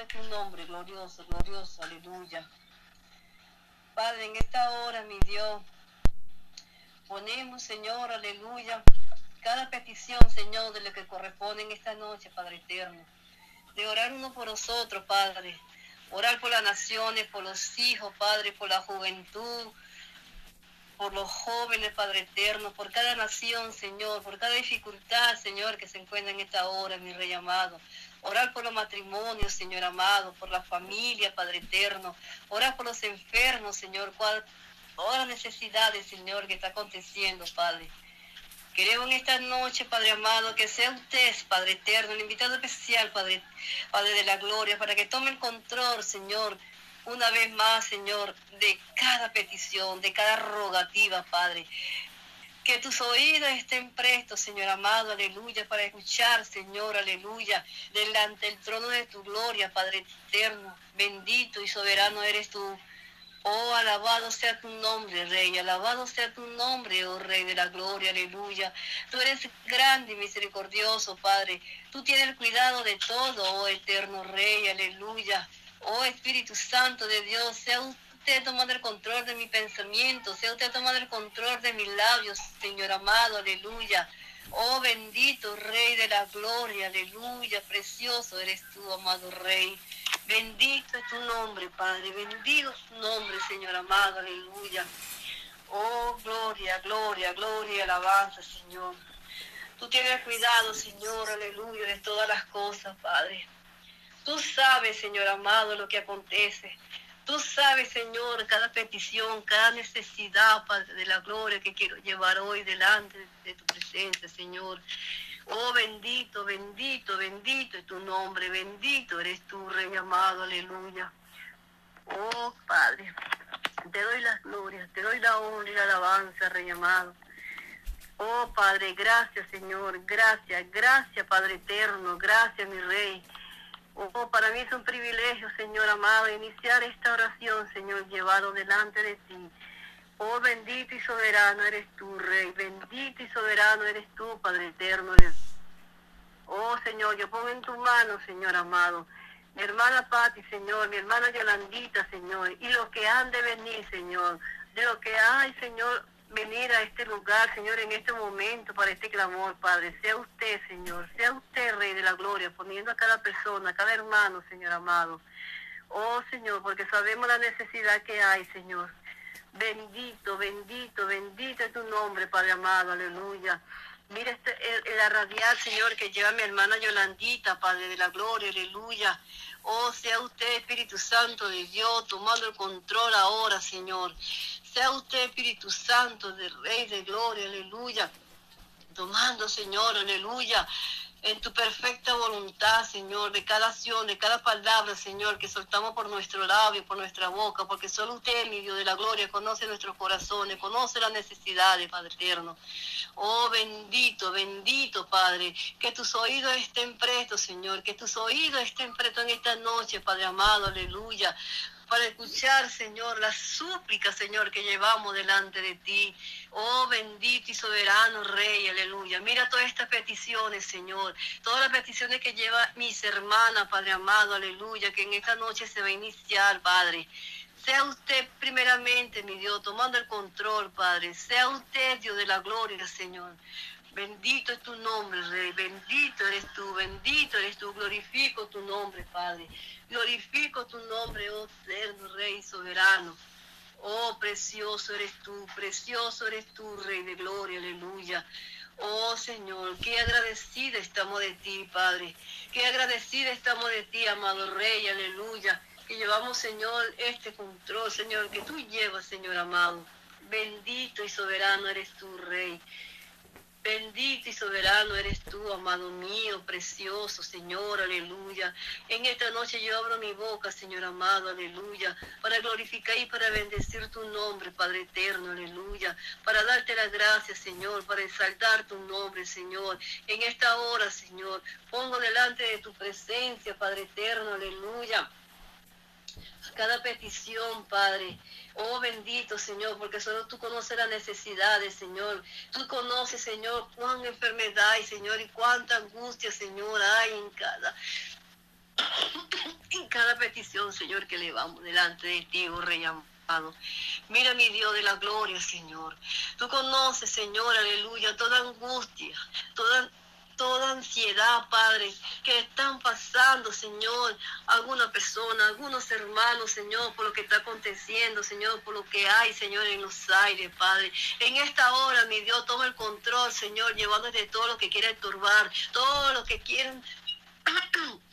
Es tu nombre, glorioso, glorioso, aleluya. Padre, en esta hora, mi Dios, ponemos, Señor, aleluya, cada petición, Señor, de lo que corresponde en esta noche, Padre eterno. De orar uno por nosotros, Padre. Orar por las naciones, por los hijos, Padre, por la juventud, por los jóvenes, Padre eterno, por cada nación, Señor, por cada dificultad, Señor, que se encuentra en esta hora, mi Rey amado. Orar por los matrimonios, Señor amado, por la familia, Padre eterno. Orar por los enfermos, Señor, cual, todas las necesidades, Señor, que está aconteciendo, Padre. Queremos en esta noche, Padre amado, que sea usted, Padre eterno, el invitado especial, Padre, Padre de la gloria, para que tome el control, Señor, una vez más, Señor, de cada petición, de cada rogativa, Padre. Que tus oídos estén prestos, Señor amado, aleluya, para escuchar, Señor, aleluya, delante del trono de tu gloria, Padre eterno. Bendito y soberano eres tú. Oh, alabado sea tu nombre, Rey, alabado sea tu nombre, oh Rey de la gloria, aleluya. Tú eres grande y misericordioso, Padre. Tú tienes el cuidado de todo, oh eterno Rey, aleluya. Oh Espíritu Santo de Dios, sea usted tomando el control de mi pensamiento, sea usted tomando el control de mis labios, Señor amado, aleluya. Oh bendito Rey de la gloria, aleluya, precioso eres tú, amado Rey. Bendito es tu nombre, Padre, bendito es tu nombre, Señor amado, aleluya. Oh, gloria, gloria, gloria, alabanza, Señor. Tú tienes cuidado, Señor, aleluya, de todas las cosas, Padre. Tú sabes, Señor amado, lo que acontece. Tú sabes, Señor, cada petición, cada necesidad, Padre de la gloria que quiero llevar hoy delante de tu presencia, Señor. Oh, bendito, bendito, bendito es tu nombre, bendito eres tú, Rey amado, aleluya. Oh, Padre, te doy las glorias, te doy la honra y la alabanza, Rey amado. Oh, Padre, gracias, Señor, gracias, gracias, Padre eterno, gracias, mi Rey. Oh, para mí es un privilegio, Señor amado, iniciar esta oración, Señor, llevado delante de ti. Oh, bendito y soberano eres tú, Rey. Bendito y soberano eres tú, Padre eterno. Oh, Señor, yo pongo en tus manos, Señor amado, mi hermana Patti, Señor, mi hermana Yolandita, Señor, y lo que han de venir, Señor, de lo que hay, Señor, venir a este lugar, Señor, en este momento, para este clamor, Padre. Sea usted, Señor, sea usted, Rey de la Gloria, poniendo a cada persona, a cada hermano, Señor amado. Oh, Señor, porque sabemos la necesidad que hay, Señor. Bendito, bendito, bendito es tu nombre, Padre amado, aleluya. Mira este, el, la radial, Señor, que lleva mi hermana Yolandita, Padre de la Gloria, aleluya. Oh, sea usted, Espíritu Santo de Dios, tomando el control ahora, Señor. Sea usted, Espíritu Santo, del Rey de Gloria, aleluya. Tomando, Señor, aleluya en tu perfecta voluntad, Señor, de cada acción, de cada palabra, Señor, que soltamos por nuestro labio, por nuestra boca, porque solo usted, mi Dios de la gloria, conoce nuestros corazones, conoce las necesidades, Padre eterno. Oh, bendito, bendito, Padre, que tus oídos estén prestos, Señor, que tus oídos estén prestos en esta noche, Padre amado, aleluya para escuchar, Señor, las súplicas, Señor, que llevamos delante de ti. Oh, bendito y soberano Rey, aleluya. Mira todas estas peticiones, Señor. Todas las peticiones que lleva mis hermanas, Padre amado, aleluya, que en esta noche se va a iniciar, Padre. Sea usted primeramente, mi Dios, tomando el control, Padre. Sea usted, Dios de la gloria, Señor. Bendito es tu nombre, Rey. Bendito eres tú, bendito eres tú. Glorifico tu nombre, Padre. Glorifico tu nombre, oh eterno Rey soberano. Oh, precioso eres tú, precioso eres tú, Rey de gloria, aleluya. Oh Señor, qué agradecida estamos de ti, Padre. Qué agradecida estamos de ti, amado Rey, aleluya. Que llevamos, Señor, este control, Señor, que tú llevas, Señor amado. Bendito y soberano eres tú, Rey. Bendito y soberano eres tú, amado mío, precioso, Señor, aleluya. En esta noche yo abro mi boca, Señor amado, aleluya, para glorificar y para bendecir tu nombre, Padre eterno, aleluya. Para darte las gracias, Señor, para exaltar tu nombre, Señor. En esta hora, Señor, pongo delante de tu presencia, Padre eterno, aleluya cada petición, Padre. Oh bendito Señor, porque solo tú conoces las necesidades, Señor. Tú conoces, Señor, cuánta enfermedad hay, Señor, y cuánta angustia, Señor, hay en cada, en cada petición, Señor, que le vamos delante de ti, oh Rey amado. Mira mi Dios de la gloria, Señor. Tú conoces, Señor, aleluya, toda angustia, toda ansiedad, Padre, que están pasando, Señor, alguna persona, algunos hermanos, Señor, por lo que está aconteciendo, Señor, por lo que hay, Señor, en los aires, Padre. En esta hora, mi Dios, toma el control, Señor, llevándote todo lo que quieren turbar, todo lo que quieren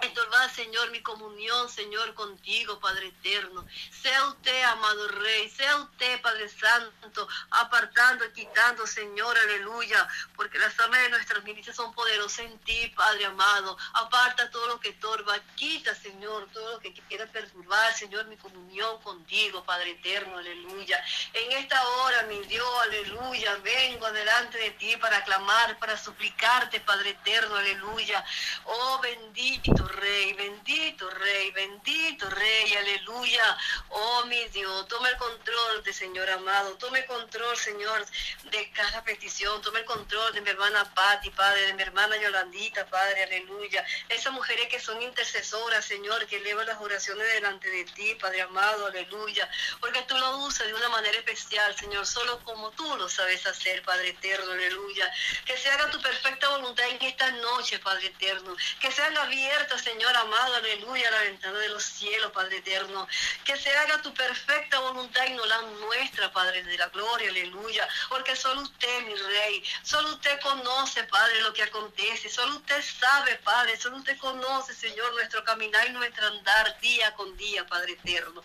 Estorbar, Señor, mi comunión, Señor, contigo, Padre eterno. Sea usted, amado Rey, sea usted, Padre Santo, apartando, quitando, Señor, aleluya, porque las armas de nuestras milicias son poderosas en ti, Padre amado. Aparta todo lo que torba, quita, Señor, todo lo que quiera perturbar, Señor, mi comunión contigo, Padre eterno, aleluya. En esta hora, mi Dios, aleluya, vengo delante de ti para clamar, para suplicarte, Padre eterno, aleluya. Oh, bendito Rey, bendito Rey, bendito Rey, aleluya. Oh, mi Dios, toma el control de Señor amado, tome el control, Señor, de cada petición, tome el control de mi hermana Patti, Padre, de mi hermana Yolandita, Padre, aleluya. Esas mujeres que son intercesoras, Señor, que elevan las oraciones delante de ti, Padre amado, aleluya. Porque tú lo usas de una manera especial, Señor, solo como tú lo sabes hacer, Padre eterno, aleluya. Que se haga tu perfecta voluntad en esta noche, Padre eterno. Que sean abiertas Señor amado, aleluya, la ventana de los cielos, Padre eterno. Que se haga tu perfecta voluntad y no la nuestra, Padre de la gloria, aleluya. Porque solo usted, mi Rey, solo usted conoce, Padre, lo que acontece. Solo usted sabe, Padre, solo usted conoce, Señor, nuestro caminar y nuestro andar día con día, Padre eterno.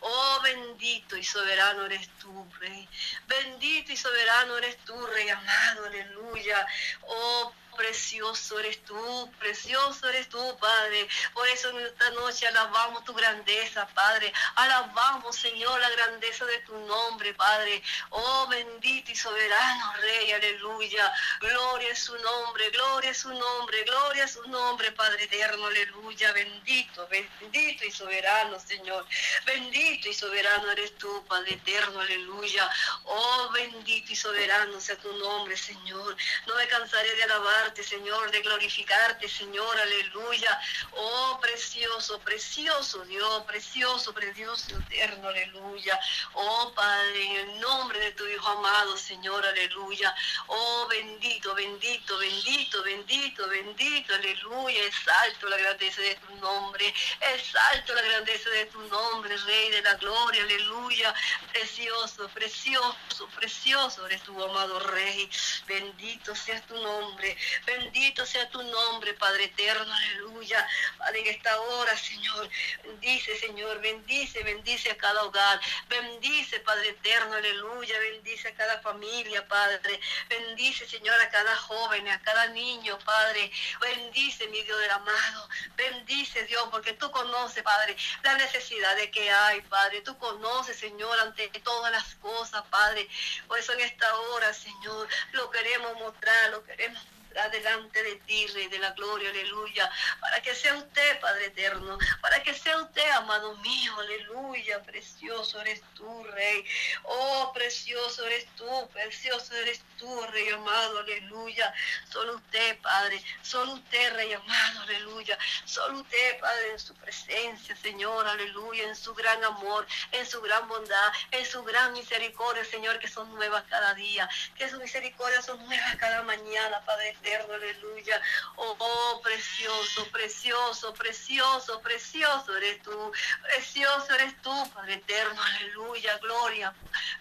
Oh, bendito y soberano eres tú, Rey. Bendito y soberano eres tú, Rey amado, aleluya. Oh, precioso eres tú, precioso eres tú, Padre. Por eso en esta noche alabamos tu grandeza, Padre. Alabamos, Señor, la grandeza de tu nombre, Padre. Oh, bendito y soberano Rey, aleluya. Gloria es su nombre, gloria es su nombre, gloria es su nombre, Padre eterno, aleluya. Bendito, bendito y soberano, Señor. Bendito y soberano eres tú, Padre eterno, aleluya. Oh, bendito y soberano sea tu nombre, Señor. No me cansaré de alabar Señor, de glorificarte, Señor, aleluya. Oh, precioso, precioso Dios, precioso, precioso, eterno, aleluya. Oh, Padre, en el nombre de tu Hijo amado, Señor, aleluya. Oh, bendito, bendito, bendito, bendito, bendito, aleluya. Exalto la grandeza de tu nombre, exalto la grandeza de tu nombre, Rey de la gloria, aleluya. Precioso, precioso, precioso eres tu amado Rey. Bendito sea tu nombre. Bendito sea tu nombre, Padre eterno, aleluya. Padre, en esta hora, Señor, bendice, Señor, bendice, bendice a cada hogar. Bendice, Padre eterno, aleluya. Bendice a cada familia, Padre. Bendice, Señor, a cada joven, a cada niño, Padre. Bendice, mi Dios del amado. Bendice, Dios, porque tú conoces, Padre, la necesidad de que hay, Padre. Tú conoces, Señor, ante todas las cosas, Padre. Por eso en esta hora, Señor, lo queremos mostrar, lo queremos adelante de ti, Rey de la Gloria, aleluya, para que sea usted, Padre eterno, para que sea usted, amado mío, aleluya, precioso eres tú, Rey, oh, precioso eres tú, precioso eres tú, Rey amado, aleluya, solo usted, Padre, solo usted, Rey amado, aleluya, solo usted, Padre, en su presencia, Señor, aleluya, en su gran amor, en su gran bondad, en su gran misericordia, Señor, que son nuevas cada día, que sus misericordias son nuevas cada mañana, Padre aleluya. Oh, oh, precioso, precioso, precioso, precioso eres tú, precioso eres tú, Padre eterno, aleluya, gloria,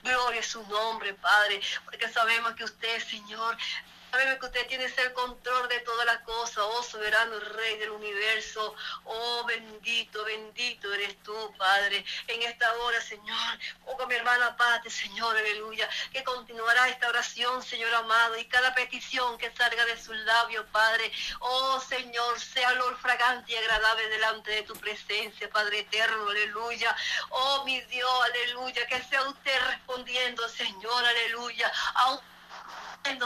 gloria es su nombre, Padre, porque sabemos que usted, Señor, Sabemos que usted tiene el control de todas las cosas, oh soberano Rey del universo, oh bendito, bendito eres tú, Padre. En esta hora, Señor, con mi hermana Pate, Señor, aleluya, que continuará esta oración, Señor amado, y cada petición que salga de su labio, Padre, oh Señor, sea olor fragante y agradable delante de tu presencia, Padre eterno, aleluya. Oh mi Dios, aleluya, que sea usted respondiendo, Señor, aleluya, a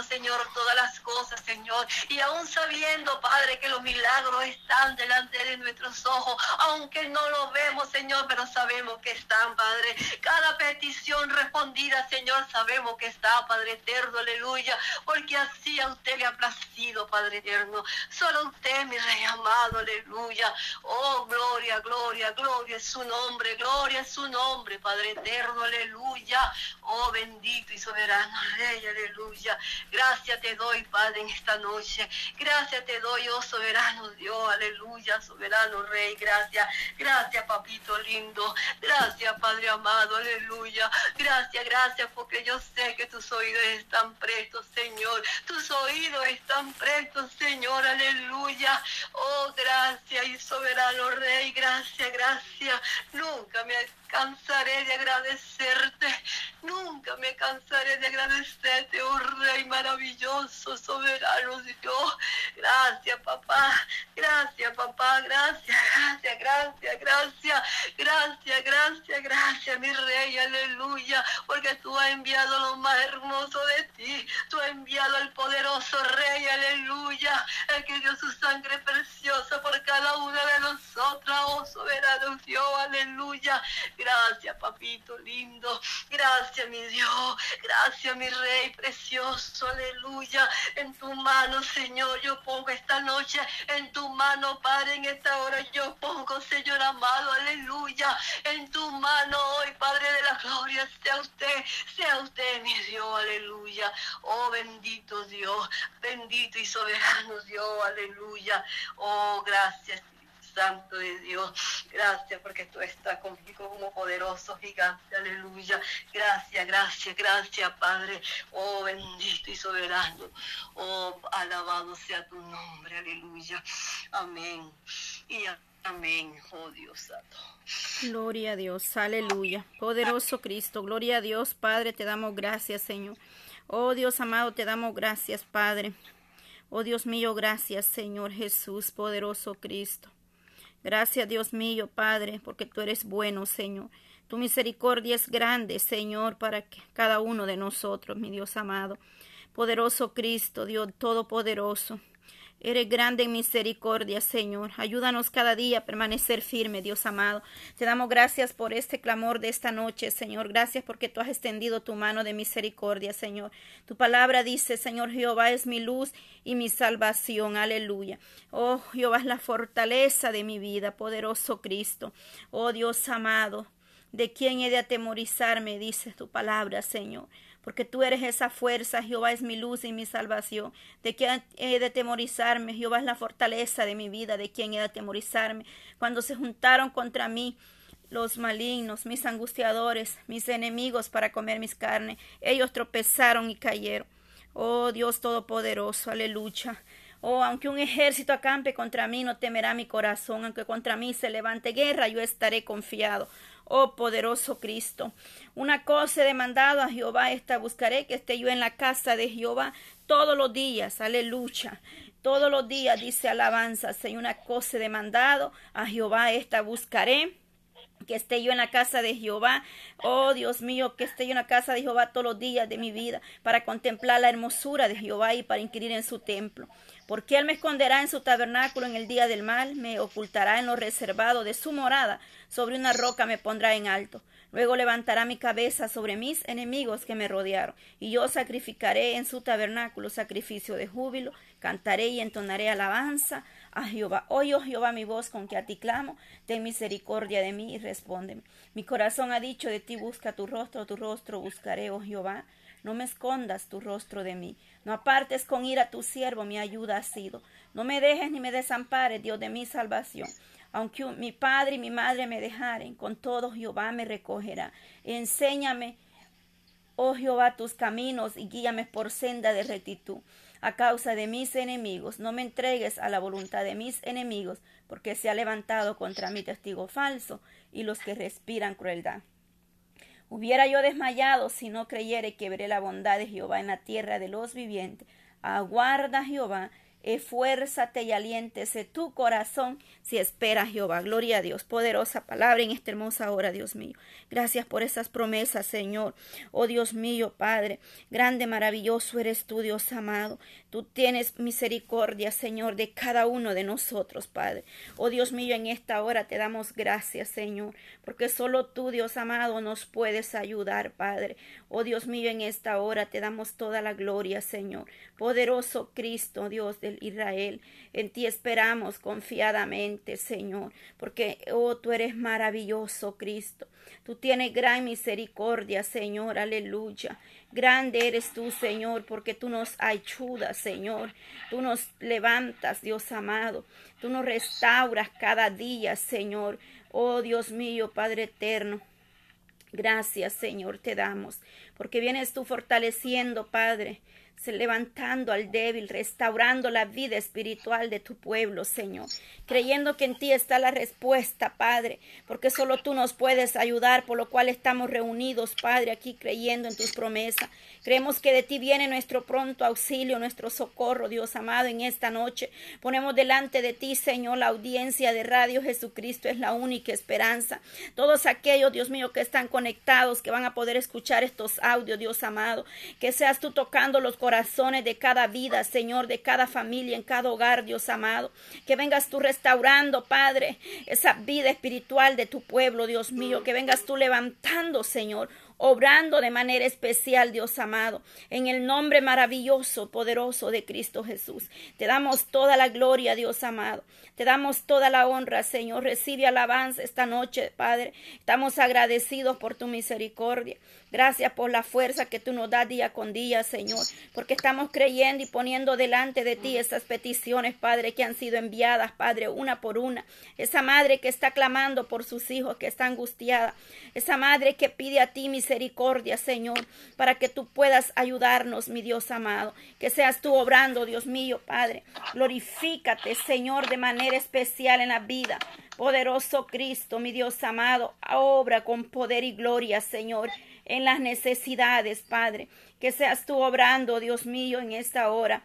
Señor, todas las cosas, Señor. Y aún sabiendo, Padre, que los milagros están delante de nuestros ojos, aunque no lo vemos, Señor, pero sabemos que están, Padre. Cada petición respondida, Señor, sabemos que está, Padre eterno, aleluya, porque así a usted le ha placido, Padre eterno. Solo usted, mi Rey amado, aleluya. Oh, gloria, gloria, gloria es su nombre, gloria es su nombre, Padre eterno, aleluya. Oh, bendito y soberano Rey, aleluya. Gracias te doy, Padre, en esta noche. Gracias te doy, oh soberano Dios, aleluya, soberano Rey. Gracias, gracias, papito lindo. Gracias, Padre amado, aleluya. Gracias, gracias, porque yo sé que tus oídos están prestos, Señor. Tus oídos están prestos, Señor, aleluya. Oh, gracias y soberano Rey, gracias, gracias. Nunca me cansaré de agradecerte. Nunca me cansaré de agradecerte, oh Rey maravilloso, soberano Dios. Gracias, papá. Gracias, papá. Gracias, gracias, gracias, gracias. Gracias, gracias, gracias, mi Rey. Aleluya. Porque tú has enviado lo más hermoso de ti. Tú has enviado al poderoso Rey. Aleluya. El que dio su sangre preciosa por cada una de nosotras. Oh, soberano Dios. Aleluya. Gracias, papito lindo. Gracias, mi Dios. Gracias, mi Rey precioso. Aleluya. En tu mano, Señor, yo pongo esta noche. En tu mano, Padre, en esta hora yo pongo, Señor amado. Aleluya. En tu mano hoy, Padre de la gloria, sea usted, sea usted, mi Dios. Aleluya. Oh, bendito Dios. Bendito y soberano Dios. Aleluya. Oh, gracias. Santo de Dios. Gracias porque tú estás conmigo como poderoso gigante. Aleluya. Gracias, gracias, gracias, Padre. Oh, bendito y soberano. Oh, alabado sea tu nombre. Aleluya. Amén. Y amén. Oh, Dios santo. Gloria a Dios. Aleluya. Poderoso Cristo. Gloria a Dios, Padre. Te damos gracias, Señor. Oh, Dios amado, te damos gracias, Padre. Oh Dios mío, gracias Señor Jesús, poderoso Cristo. Gracias, Dios mío, Padre, porque tú eres bueno, Señor. Tu misericordia es grande, Señor, para cada uno de nosotros, mi Dios amado. Poderoso Cristo, Dios Todopoderoso. Eres grande en misericordia, Señor. Ayúdanos cada día a permanecer firme, Dios amado. Te damos gracias por este clamor de esta noche, Señor. Gracias porque tú has extendido tu mano de misericordia, Señor. Tu palabra dice, Señor Jehová es mi luz y mi salvación. Aleluya. Oh, Jehová es la fortaleza de mi vida, poderoso Cristo. Oh, Dios amado. ¿De quién he de atemorizarme? Dice tu palabra, Señor porque tú eres esa fuerza, Jehová es mi luz y mi salvación. ¿De quién he de temorizarme? Jehová es la fortaleza de mi vida, ¿de quién he de atemorizarme? Cuando se juntaron contra mí los malignos, mis angustiadores, mis enemigos para comer mis carnes, ellos tropezaron y cayeron. Oh Dios Todopoderoso, aleluya. Oh, aunque un ejército acampe contra mí, no temerá mi corazón, aunque contra mí se levante guerra, yo estaré confiado oh poderoso Cristo. Una cosa he demandado a Jehová, esta buscaré, que esté yo en la casa de Jehová todos los días, aleluya. Todos los días dice alabanza, Señor, una cosa he demandado a Jehová, esta buscaré que esté yo en la casa de Jehová. Oh Dios mío, que esté yo en la casa de Jehová todos los días de mi vida para contemplar la hermosura de Jehová y para inquirir en su templo. Porque Él me esconderá en su tabernáculo en el día del mal, me ocultará en lo reservado de su morada, sobre una roca me pondrá en alto. Luego levantará mi cabeza sobre mis enemigos que me rodearon, y yo sacrificaré en su tabernáculo sacrificio de júbilo, cantaré y entonaré alabanza a Jehová. Oye, oh Jehová, mi voz con que a ti clamo, ten misericordia de mí y respóndeme. Mi corazón ha dicho de ti, busca tu rostro, tu rostro buscaré, oh Jehová. No me escondas tu rostro de mí. No apartes con ira tu siervo, mi ayuda ha sido. No me dejes ni me desampares, Dios de mi salvación. Aunque mi padre y mi madre me dejaren, con todo Jehová me recogerá. Enséñame, oh Jehová, tus caminos y guíame por senda de rectitud. A causa de mis enemigos, no me entregues a la voluntad de mis enemigos, porque se ha levantado contra mí testigo falso y los que respiran crueldad. Hubiera yo desmayado si no creyere que veré la bondad de Jehová en la tierra de los vivientes. Aguarda Jehová esfuérzate y aliéntese tu corazón si espera Jehová. Gloria a Dios. Poderosa palabra en esta hermosa hora, Dios mío. Gracias por esas promesas, Señor. Oh Dios mío, Padre. Grande, maravilloso eres tú, Dios amado. Tú tienes misericordia, Señor, de cada uno de nosotros, Padre. Oh Dios mío, en esta hora te damos gracias, Señor, porque solo tú, Dios amado, nos puedes ayudar, Padre. Oh Dios mío, en esta hora te damos toda la gloria, Señor. Poderoso Cristo, Dios Israel, en ti esperamos confiadamente, Señor, porque, oh, tú eres maravilloso, Cristo. Tú tienes gran misericordia, Señor, aleluya. Grande eres tú, Señor, porque tú nos ayudas, Señor. Tú nos levantas, Dios amado. Tú nos restauras cada día, Señor. Oh Dios mío, Padre eterno. Gracias, Señor, te damos, porque vienes tú fortaleciendo, Padre, levantando al débil, restaurando la vida espiritual de tu pueblo, Señor. Creyendo que en ti está la respuesta, Padre, porque solo tú nos puedes ayudar, por lo cual estamos reunidos, Padre, aquí creyendo en tus promesas. Creemos que de ti viene nuestro pronto auxilio, nuestro socorro, Dios amado, en esta noche. Ponemos delante de ti, Señor, la audiencia de Radio Jesucristo es la única esperanza. Todos aquellos, Dios mío, que están conectados, que van a poder escuchar estos audios, Dios amado, que seas tú tocando los corazones de cada vida, Señor, de cada familia, en cada hogar, Dios amado. Que vengas tú restaurando, Padre, esa vida espiritual de tu pueblo, Dios mío. Que vengas tú levantando, Señor, obrando de manera especial, Dios amado, en el nombre maravilloso, poderoso de Cristo Jesús. Te damos toda la gloria, Dios amado. Te damos toda la honra, Señor. Recibe alabanza esta noche, Padre. Estamos agradecidos por tu misericordia. Gracias por la fuerza que tú nos das día con día, Señor, porque estamos creyendo y poniendo delante de ti esas peticiones, Padre, que han sido enviadas, Padre, una por una. Esa madre que está clamando por sus hijos, que está angustiada. Esa madre que pide a ti misericordia, Señor, para que tú puedas ayudarnos, mi Dios amado. Que seas tú obrando, Dios mío, Padre. Glorifícate, Señor, de manera especial en la vida. Poderoso Cristo, mi Dios amado, obra con poder y gloria, Señor en las necesidades, Padre. Que seas tú obrando, Dios mío, en esta hora.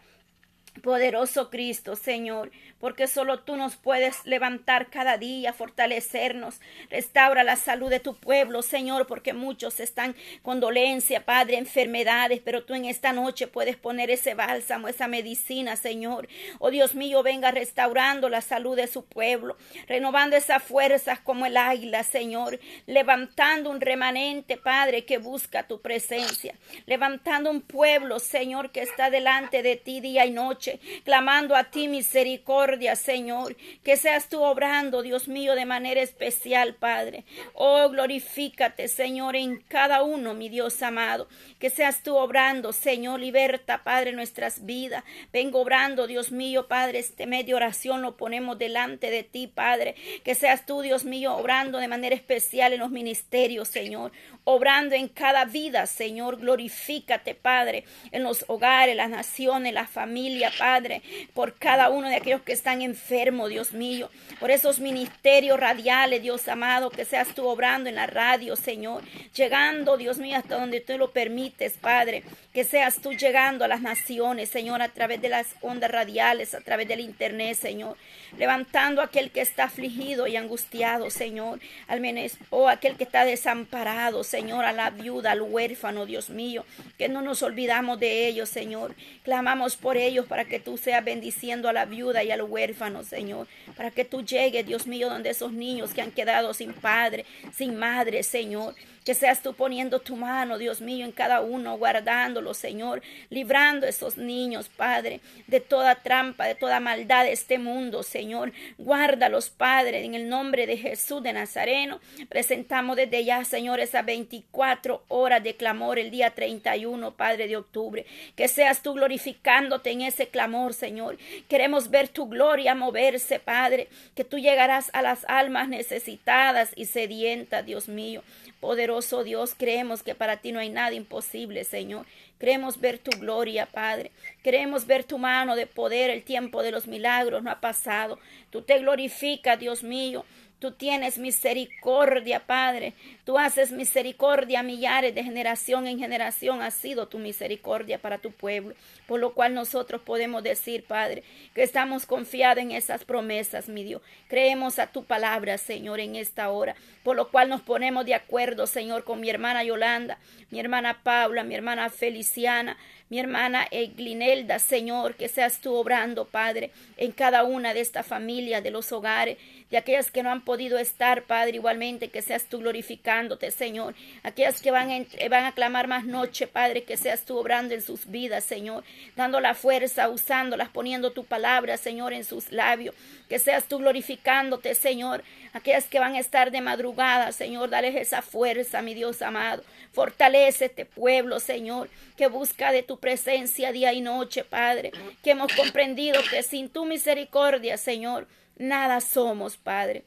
Poderoso Cristo, Señor, porque solo tú nos puedes levantar cada día, fortalecernos. Restaura la salud de tu pueblo, Señor, porque muchos están con dolencia, Padre, enfermedades, pero tú en esta noche puedes poner ese bálsamo, esa medicina, Señor. Oh Dios mío, venga restaurando la salud de su pueblo, renovando esas fuerzas como el águila, Señor, levantando un remanente, Padre, que busca tu presencia, levantando un pueblo, Señor, que está delante de ti día y noche, clamando a ti misericordia Señor. Que seas tú obrando, Dios mío, de manera especial, Padre. Oh, glorifícate, Señor, en cada uno, mi Dios amado. Que seas tú obrando, Señor, liberta, Padre, nuestras vidas. Vengo obrando, Dios mío, Padre, este medio oración lo ponemos delante de ti, Padre. Que seas tú, Dios mío, obrando de manera especial en los ministerios, Señor. Obrando en cada vida, Señor. Glorifícate, Padre, en los hogares, las naciones, la familia, Padre, por cada uno de aquellos que están enfermos, Dios mío, por esos ministerios radiales, Dios amado, que seas tú obrando en la radio, Señor, llegando, Dios mío, hasta donde tú lo permites, Padre, que seas tú llegando a las naciones, Señor, a través de las ondas radiales, a través del internet, Señor, levantando a aquel que está afligido y angustiado, Señor, al menos, o aquel que está desamparado, Señor, a la viuda, al huérfano, Dios mío, que no nos olvidamos de ellos, Señor, clamamos por ellos para que tú seas bendiciendo a la viuda y al huérfanos, Señor, para que tú llegues, Dios mío, donde esos niños que han quedado sin padre, sin madre, Señor, que seas tú poniendo tu mano, Dios mío, en cada uno, guardándolo, Señor, librando a esos niños, Padre, de toda trampa, de toda maldad de este mundo, Señor. Guárdalos, Padre, en el nombre de Jesús de Nazareno. Presentamos desde ya, Señor, esas 24 horas de clamor el día 31, Padre de octubre. Que seas tú glorificándote en ese clamor, Señor. Queremos ver tu gloria moverse, Padre, que tú llegarás a las almas necesitadas y sedientas, Dios mío. Poderoso Dios, creemos que para ti no hay nada imposible, Señor. Queremos ver tu gloria, Padre. Queremos ver tu mano de poder. El tiempo de los milagros no ha pasado. Tú te glorificas, Dios mío. Tú tienes misericordia, Padre. Tú haces misericordia a millares de generación en generación. Ha sido tu misericordia para tu pueblo. Por lo cual nosotros podemos decir, Padre, que estamos confiados en esas promesas, mi Dios. Creemos a tu palabra, Señor, en esta hora. Por lo cual nos ponemos de acuerdo, Señor, con mi hermana Yolanda, mi hermana Paula, mi hermana Feliciana, mi hermana Eglinelda, Señor, que seas tú obrando, Padre, en cada una de esta familia, de los hogares, de aquellas que no han podido estar, Padre, igualmente, que seas tú glorificándote, Señor. Aquellas que van a, van a clamar más noche, Padre, que seas tú obrando en sus vidas, Señor, dando la fuerza, usándolas, poniendo tu palabra, Señor, en sus labios. Que seas tú glorificándote, Señor. Aquellas que van a estar de madrugada, Señor, dales esa fuerza, mi Dios amado. Fortalece este pueblo, Señor, que busca de tu presencia día y noche, Padre. Que hemos comprendido que sin tu misericordia, Señor, nada somos, Padre.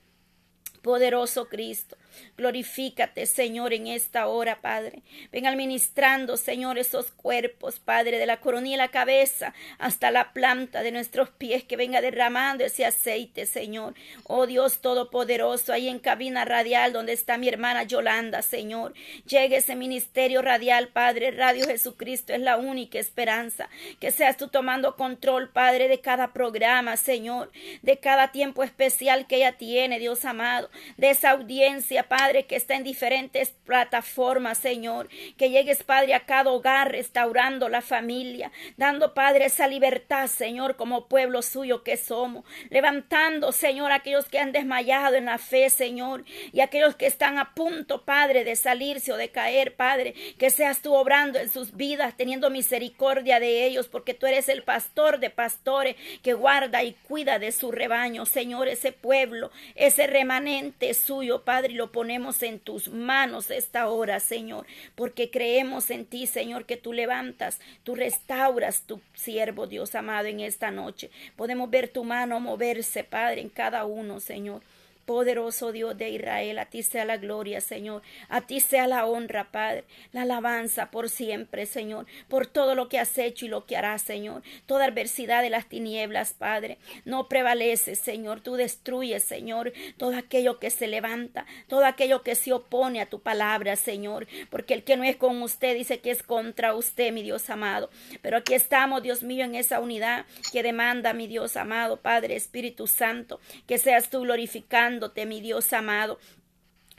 Poderoso Cristo. Glorifícate, Señor, en esta hora, Padre. Ven administrando, Señor, esos cuerpos, Padre, de la coronilla y la cabeza hasta la planta de nuestros pies, que venga derramando ese aceite, Señor. Oh Dios Todopoderoso, ahí en cabina radial donde está mi hermana Yolanda, Señor. Llegue ese ministerio radial, Padre. Radio Jesucristo es la única esperanza. Que seas tú tomando control, Padre, de cada programa, Señor. De cada tiempo especial que ella tiene, Dios amado. De esa audiencia, Padre, que está en diferentes plataformas, Señor. Que llegues, Padre, a cada hogar, restaurando la familia, dando, Padre, esa libertad, Señor, como pueblo suyo que somos. Levantando, Señor, aquellos que han desmayado en la fe, Señor, y aquellos que están a punto, Padre, de salirse o de caer, Padre, que seas tú obrando en sus vidas, teniendo misericordia de ellos, porque tú eres el pastor de pastores que guarda y cuida de su rebaño, Señor, ese pueblo, ese remanente suyo, Padre, y lo ponemos en tus manos esta hora, Señor, porque creemos en ti, Señor, que tú levantas, tú restauras tu siervo, Dios amado, en esta noche. Podemos ver tu mano moverse, Padre, en cada uno, Señor. Poderoso Dios de Israel, a ti sea la gloria, Señor. A ti sea la honra, Padre. La alabanza por siempre, Señor. Por todo lo que has hecho y lo que harás, Señor. Toda adversidad de las tinieblas, Padre. No prevalece, Señor. Tú destruyes, Señor, todo aquello que se levanta, todo aquello que se opone a tu palabra, Señor. Porque el que no es con usted dice que es contra usted, mi Dios amado. Pero aquí estamos, Dios mío, en esa unidad que demanda, mi Dios amado, Padre, Espíritu Santo, que seas tú glorificando mi Dios amado.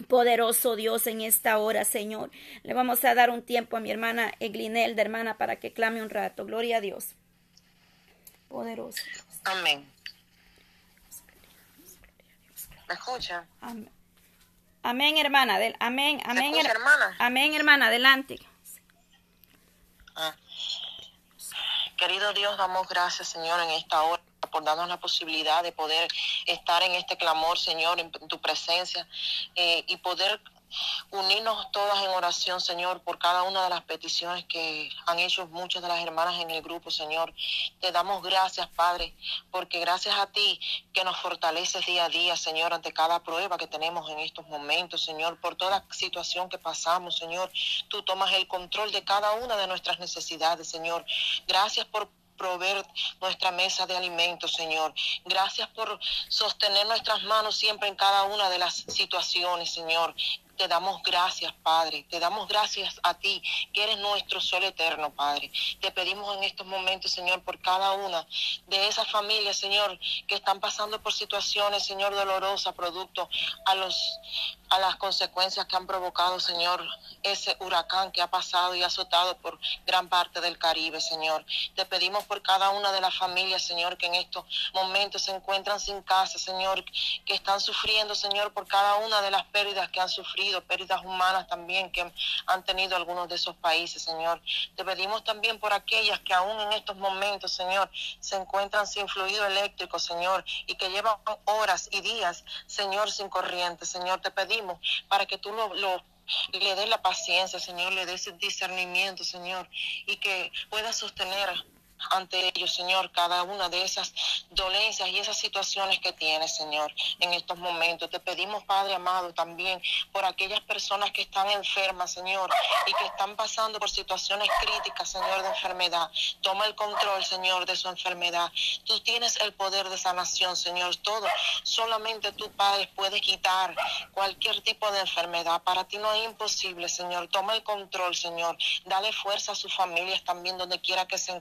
Poderoso Dios en esta hora, Señor. Le vamos a dar un tiempo a mi hermana Eglinelda, hermana, para que clame un rato. Gloria a Dios. Poderoso. Amén. ¿Me escucha? Amén. Amén, hermana. amén, amén, hermana? Amén, hermana. Adelante. Ah. Querido Dios, damos gracias, Señor, en esta hora por darnos la posibilidad de poder estar en este clamor, Señor, en tu presencia eh, y poder unirnos todas en oración, Señor, por cada una de las peticiones que han hecho muchas de las hermanas en el grupo, Señor. Te damos gracias, Padre, porque gracias a ti que nos fortaleces día a día, Señor, ante cada prueba que tenemos en estos momentos, Señor, por toda situación que pasamos, Señor. Tú tomas el control de cada una de nuestras necesidades, Señor. Gracias por proveer nuestra mesa de alimentos, Señor. Gracias por sostener nuestras manos siempre en cada una de las situaciones, Señor. Te damos gracias, Padre. Te damos gracias a ti, que eres nuestro sol eterno, Padre. Te pedimos en estos momentos, Señor, por cada una de esas familias, Señor, que están pasando por situaciones, Señor, dolorosas, producto a los a las consecuencias que han provocado, Señor, ese huracán que ha pasado y azotado por gran parte del Caribe, Señor. Te pedimos por cada una de las familias, Señor, que en estos momentos se encuentran sin casa, Señor, que están sufriendo, Señor, por cada una de las pérdidas que han sufrido, pérdidas humanas también que han tenido algunos de esos países, Señor. Te pedimos también por aquellas que aún en estos momentos, Señor, se encuentran sin fluido eléctrico, Señor, y que llevan horas y días, Señor, sin corriente, Señor. Te pedimos para que tú lo, le des la paciencia, Señor, le des el discernimiento, Señor, y que pueda sostener ante ellos, Señor, cada una de esas dolencias y esas situaciones que tiene, Señor, en estos momentos. Te pedimos, Padre amado, también por aquellas personas que están enfermas, Señor, y que están pasando por situaciones críticas, Señor, de enfermedad. Toma el control, Señor, de su enfermedad. Tú tienes el poder de sanación, Señor. Todo, solamente tú, Padre, puedes quitar cualquier tipo de enfermedad. Para ti no es imposible, Señor. Toma el control, Señor. Dale fuerza a sus familias también, donde quiera que se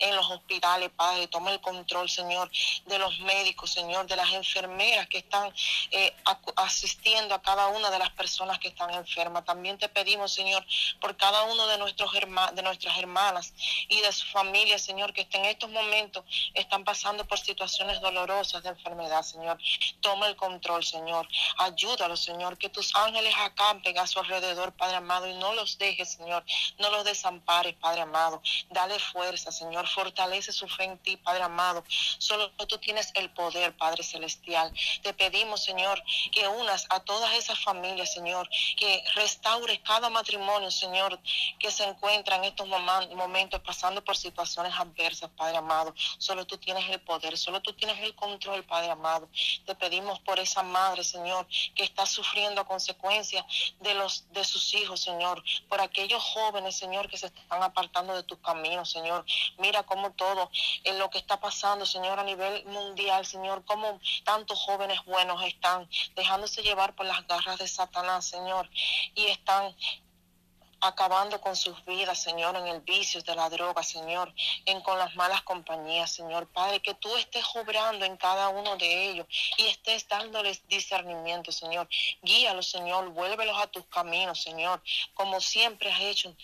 en los hospitales, Padre. Toma el control, Señor, de los médicos, Señor, de las enfermeras que están eh, asistiendo a cada una de las personas que están enfermas. También te pedimos, Señor, por cada uno de, nuestros de nuestras hermanas y de su familia, Señor, que en estos momentos están pasando por situaciones dolorosas de enfermedad, Señor. Toma el control, Señor. Ayúdalo, Señor, que tus ángeles acampen a su alrededor, Padre amado, y no los dejes, Señor. No los desampares, Padre amado. Dale fuerza, Señor. Fortalece su fe en ti, Padre amado. Solo tú tienes el poder, Padre Celestial. Te pedimos, Señor, que unas a todas esas familias, Señor, que restaures cada matrimonio, Señor, que se encuentra en estos momentos pasando por situaciones adversas, Padre amado. Solo tú tienes el poder, solo tú tienes el control, Padre amado. Te pedimos por esa madre, Señor, que está sufriendo a consecuencia de los de sus hijos, Señor, por aquellos jóvenes, Señor, que se están apartando de tus caminos, Señor. Mira cómo todo en lo que está pasando, Señor, a nivel mundial, Señor, cómo tantos jóvenes buenos están dejándose llevar por las garras de Satanás, Señor, y están acabando con sus vidas, Señor, en el vicio de la droga, Señor, en con las malas compañías, Señor. Padre, que tú estés obrando en cada uno de ellos y estés dándoles discernimiento, Señor. Guíalos, Señor, vuélvelos a tus caminos, Señor, como siempre has hecho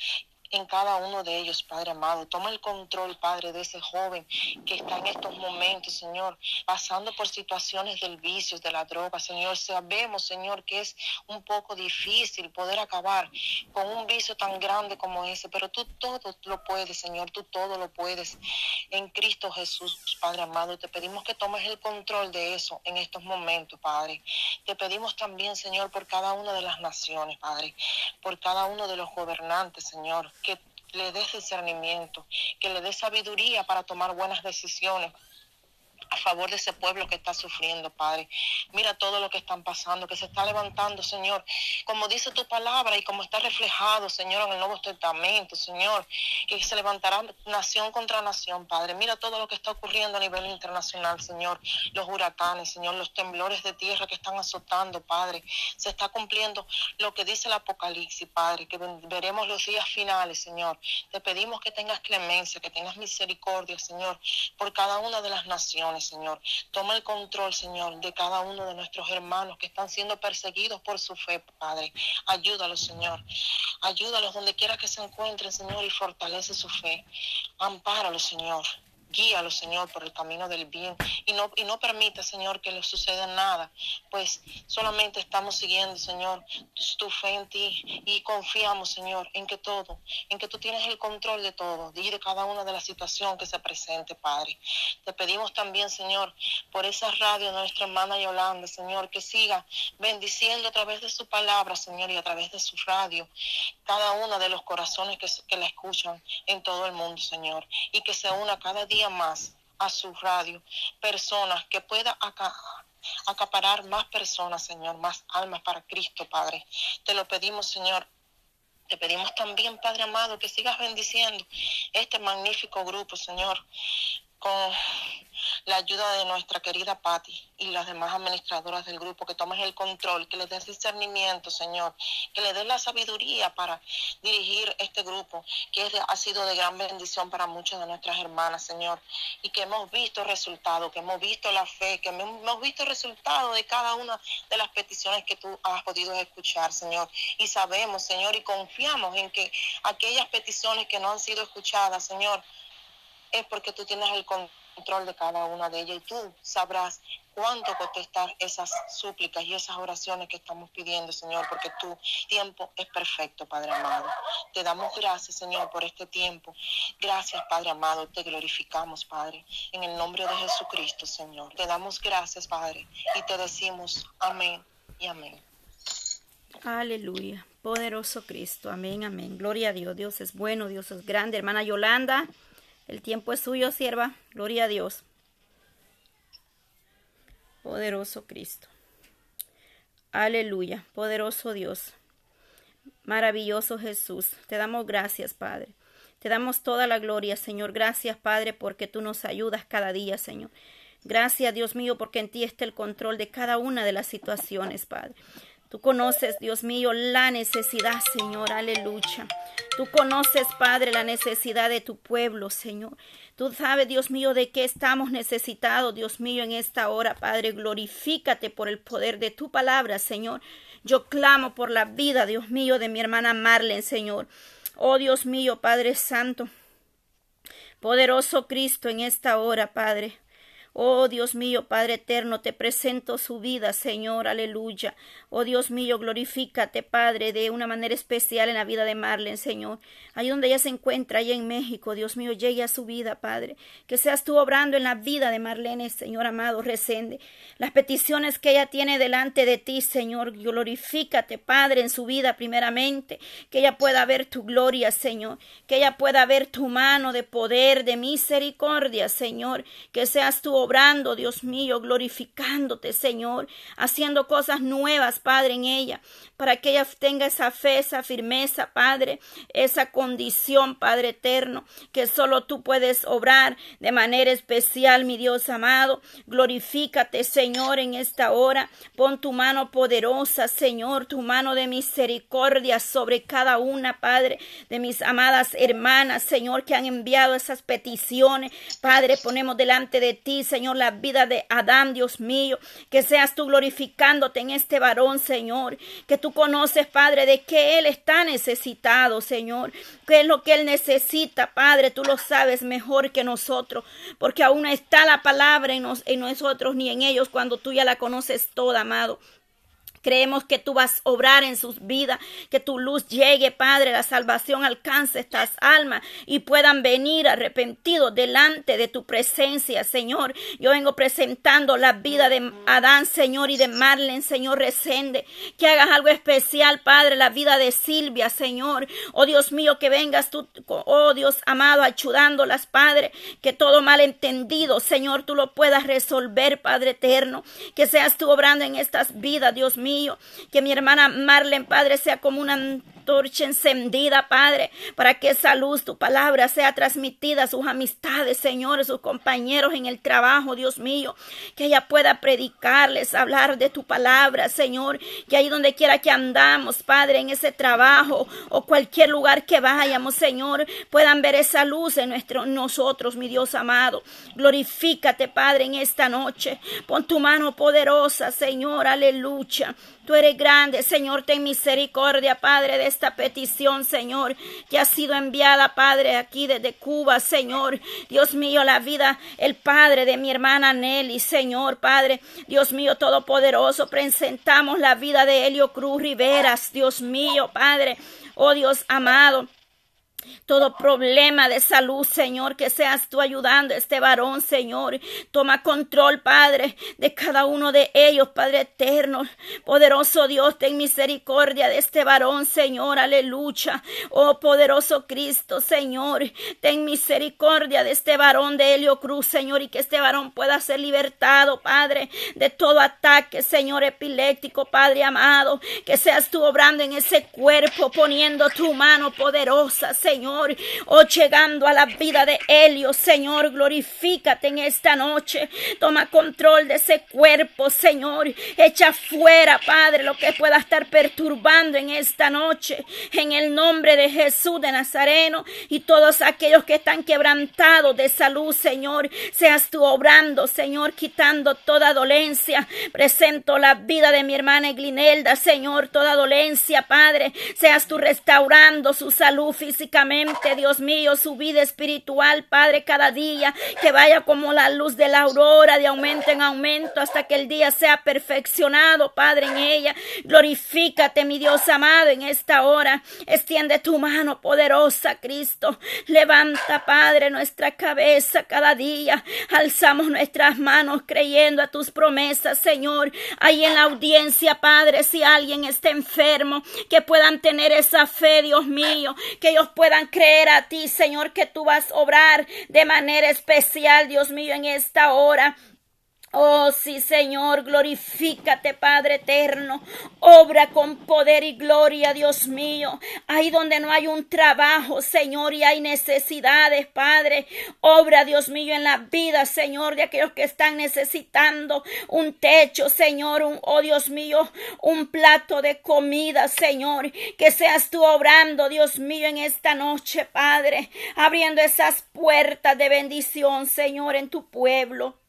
en cada uno de ellos, Padre amado. Toma el control, Padre, de ese joven que está en estos momentos, Señor, pasando por situaciones del vicio, de la droga, Señor. Sabemos, Señor, que es un poco difícil poder acabar con un vicio tan grande como ese, pero tú todo lo puedes, Señor, tú todo lo puedes. En Cristo Jesús, Padre amado, te pedimos que tomes el control de eso en estos momentos, Padre. Te pedimos también, Señor, por cada una de las naciones, Padre, por cada uno de los gobernantes, Señor que le des discernimiento, que le des sabiduría para tomar buenas decisiones a favor de ese pueblo que está sufriendo, Padre. Mira todo lo que están pasando, que se está levantando, Señor, como dice tu palabra y como está reflejado, Señor, en el Nuevo Testamento, Señor, que se levantará nación contra nación, Padre. Mira todo lo que está ocurriendo a nivel internacional, Señor, los huracanes, Señor, los temblores de tierra que están azotando, Padre. Se está cumpliendo lo que dice el Apocalipsis, Padre, que veremos los días finales, Señor. Te pedimos que tengas clemencia, que tengas misericordia, Señor, por cada una de las naciones. Señor. Toma el control, Señor, de cada uno de nuestros hermanos que están siendo perseguidos por su fe, Padre. Ayúdalos, Señor. Ayúdalos donde quiera que se encuentren, Señor, y fortalece su fe. Ampáralos, Señor. Guíalo, Señor, por el camino del bien y no, y no permita, Señor, que le suceda nada, pues solamente estamos siguiendo, Señor, tu, fe en ti y confiamos, Señor, en que todo, en que tú tienes el control de todo y de cada una de las situaciones que se presente, Padre. Te pedimos también, Señor, por esa radio, nuestra hermana Yolanda, Señor, que siga bendiciendo a través de su palabra, Señor, y a través de su radio, cada uno de los corazones que, que la escuchan en todo el mundo, Señor, y que se una cada día más a su radio, personas que pueda acá acaparar más personas, Señor, más almas para Cristo, Padre. Te lo pedimos, Señor. Te pedimos también, Padre amado, que sigas bendiciendo este magnífico grupo, Señor, con la ayuda de nuestra querida Patti y las demás administradoras del grupo, que tomes el control, que le des discernimiento, Señor, que le des la sabiduría para dirigir este grupo, que ha sido de gran bendición para muchas de nuestras hermanas, Señor, y que hemos visto resultados, que hemos visto la fe, que hemos visto resultados de cada una de las peticiones que tú has podido escuchar, Señor. Y sabemos, Señor, y confiamos en que aquellas peticiones que no han sido escuchadas, Señor, es porque tú tienes el control de cada una de ellas y tú sabrás cuánto contestar esas súplicas y esas oraciones que estamos pidiendo, Señor, porque tu tiempo es perfecto, Padre amado. Te damos gracias, Señor, por este tiempo. Gracias, Padre amado. Te glorificamos, Padre, en el nombre de Jesucristo, Señor. Te damos gracias, Padre, y te decimos amén y amén. Aleluya. Poderoso Cristo. Amén, amén. Gloria a Dios. Dios es bueno, Dios es grande. Hermana Yolanda. El tiempo es suyo, sierva. Gloria a Dios. Poderoso Cristo. Aleluya. Poderoso Dios. Maravilloso Jesús. Te damos gracias, Padre. Te damos toda la gloria, Señor. Gracias, Padre, porque tú nos ayudas cada día, Señor. Gracias, Dios mío, porque en ti está el control de cada una de las situaciones, Padre. Tú conoces, Dios mío, la necesidad, Señor, aleluya. Tú conoces, Padre, la necesidad de tu pueblo, Señor. Tú sabes, Dios mío, de qué estamos necesitados, Dios mío, en esta hora, Padre. Glorifícate por el poder de tu palabra, Señor. Yo clamo por la vida, Dios mío, de mi hermana Marlene, Señor. Oh Dios mío, Padre Santo. Poderoso Cristo en esta hora, Padre. Oh Dios mío, Padre eterno, te presento su vida, Señor, aleluya. Oh Dios mío, glorifícate, Padre, de una manera especial en la vida de Marlene, Señor. Ahí donde ella se encuentra, allá en México, Dios mío, llegue a su vida, Padre. Que seas tú obrando en la vida de Marlene, Señor amado, resende. Las peticiones que ella tiene delante de ti, Señor, glorifícate, Padre, en su vida primeramente. Que ella pueda ver tu gloria, Señor. Que ella pueda ver tu mano de poder, de misericordia, Señor. Que seas tú obrando, Dios mío, glorificándote, Señor, haciendo cosas nuevas, Padre, en ella, para que ella tenga esa fe, esa firmeza, Padre, esa condición, Padre eterno, que solo tú puedes obrar de manera especial, mi Dios amado. Glorifícate, Señor, en esta hora. Pon tu mano poderosa, Señor, tu mano de misericordia sobre cada una, Padre, de mis amadas hermanas, Señor, que han enviado esas peticiones. Padre, ponemos delante de ti, Señor, la vida de Adán, Dios mío. Que seas tú glorificándote en este varón, Señor. Que tú conoces, Padre, de que él está necesitado, Señor. ¿Qué es lo que él necesita, Padre? Tú lo sabes mejor que nosotros. Porque aún está la palabra en, en nosotros ni en ellos cuando tú ya la conoces toda, amado. Creemos que tú vas a obrar en sus vidas, que tu luz llegue, Padre, la salvación alcance estas almas y puedan venir arrepentidos delante de tu presencia, Señor. Yo vengo presentando la vida de Adán, Señor, y de Marlene, Señor, resende. Que hagas algo especial, Padre, la vida de Silvia, Señor. Oh Dios mío, que vengas tú, oh Dios amado, ayudándolas, Padre. Que todo malentendido, Señor, tú lo puedas resolver, Padre eterno. Que seas tú obrando en estas vidas, Dios mío que mi hermana Marlene, Padre, sea como una torcha encendida, Padre, para que esa luz, tu palabra, sea transmitida a sus amistades, Señor, sus compañeros en el trabajo, Dios mío, que ella pueda predicarles, hablar de tu palabra, Señor, que ahí donde quiera que andamos, Padre, en ese trabajo o cualquier lugar que vayamos, Señor, puedan ver esa luz en nuestro, nosotros, mi Dios amado. Glorifícate, Padre, en esta noche. Pon tu mano poderosa, Señor, aleluya. Eres grande, Señor, ten misericordia, Padre, de esta petición, Señor, que ha sido enviada, Padre, aquí desde Cuba, Señor. Dios mío, la vida, el Padre de mi hermana Nelly, Señor, Padre, Dios mío, todopoderoso, presentamos la vida de Helio Cruz Riveras, Dios mío, Padre, oh Dios amado. Todo problema de salud, Señor, que seas tú ayudando a este varón, Señor. Toma control, Padre, de cada uno de ellos, Padre eterno. Poderoso Dios, ten misericordia de este varón, Señor. Aleluya. Oh, poderoso Cristo, Señor. Ten misericordia de este varón de Helio Cruz, Señor, y que este varón pueda ser libertado, Padre, de todo ataque, Señor, epiléptico, Padre amado. Que seas tú obrando en ese cuerpo, poniendo tu mano poderosa, Señor Señor. Oh, llegando a la vida de Helio, Señor, glorifícate en esta noche. Toma control de ese cuerpo, Señor. Echa fuera, Padre, lo que pueda estar perturbando en esta noche. En el nombre de Jesús de Nazareno y todos aquellos que están quebrantados de salud, Señor. Seas tú obrando, Señor, quitando toda dolencia. Presento la vida de mi hermana Eglinelda, Señor, toda dolencia, Padre. Seas tú restaurando su salud física Dios mío, su vida espiritual, Padre, cada día, que vaya como la luz de la aurora, de aumento en aumento, hasta que el día sea perfeccionado, Padre, en ella. Glorifícate, mi Dios amado, en esta hora. Extiende tu mano poderosa, Cristo. Levanta, Padre, nuestra cabeza cada día. Alzamos nuestras manos creyendo a tus promesas, Señor. Ahí en la audiencia, Padre, si alguien está enfermo, que puedan tener esa fe, Dios mío, que ellos puedan puedan creer a ti, Señor, que tú vas a obrar de manera especial, Dios mío, en esta hora. Oh sí, Señor, glorifícate, Padre eterno. Obra con poder y gloria, Dios mío. Ahí donde no hay un trabajo, Señor, y hay necesidades, Padre. Obra, Dios mío, en la vida, Señor, de aquellos que están necesitando un techo, Señor, un, oh Dios mío, un plato de comida, Señor. Que seas tú obrando, Dios mío, en esta noche, Padre. Abriendo esas puertas de bendición, Señor, en tu pueblo.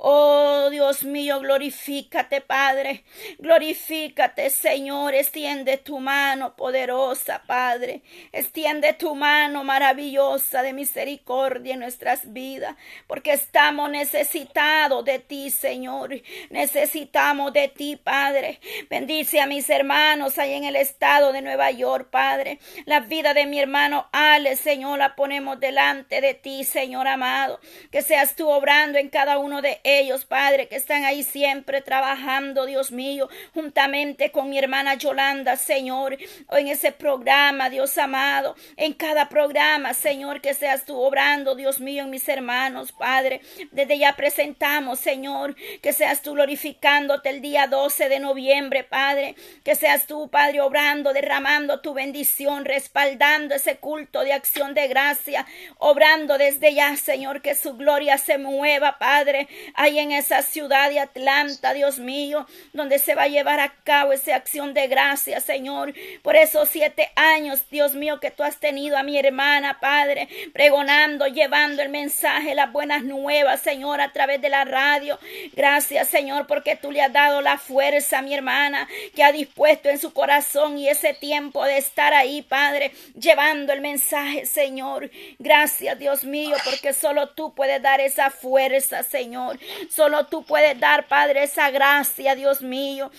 Oh Dios mío, glorifícate, Padre. Glorifícate, Señor. Extiende tu mano poderosa, Padre. Extiende tu mano maravillosa de misericordia en nuestras vidas, porque estamos necesitados de ti, Señor. Necesitamos de ti, Padre. Bendice a mis hermanos ahí en el estado de Nueva York, Padre. La vida de mi hermano Ale, Señor, la ponemos delante de ti, Señor amado. Que seas tú obrando en cada uno de ellos, Padre, que están ahí siempre trabajando, Dios mío, juntamente con mi hermana Yolanda, Señor, en ese programa, Dios amado, en cada programa, Señor, que seas tú obrando, Dios mío, en mis hermanos, Padre. Desde ya presentamos, Señor, que seas tú glorificándote el día 12 de noviembre, Padre, que seas tú, Padre, obrando, derramando tu bendición, respaldando ese culto de acción de gracia, obrando desde ya, Señor, que su gloria se mueva, Padre, ahí en esa ciudad de Atlanta, Dios mío, donde se va a llevar a cabo esa acción de gracia, Señor, por esos siete años, Dios mío, que tú has tenido a mi hermana, Padre, pregonando, llevando el mensaje, las buenas nuevas, Señor, a través de la radio. Gracias, Señor, porque tú le has dado la fuerza a mi hermana, que ha dispuesto en su corazón y ese tiempo de estar ahí, Padre, llevando el mensaje, Señor. Gracias, Dios mío, porque solo tú puedes dar esa fuerza, Señor. Solo tú puedes dar, Padre, esa gracia, Dios mío.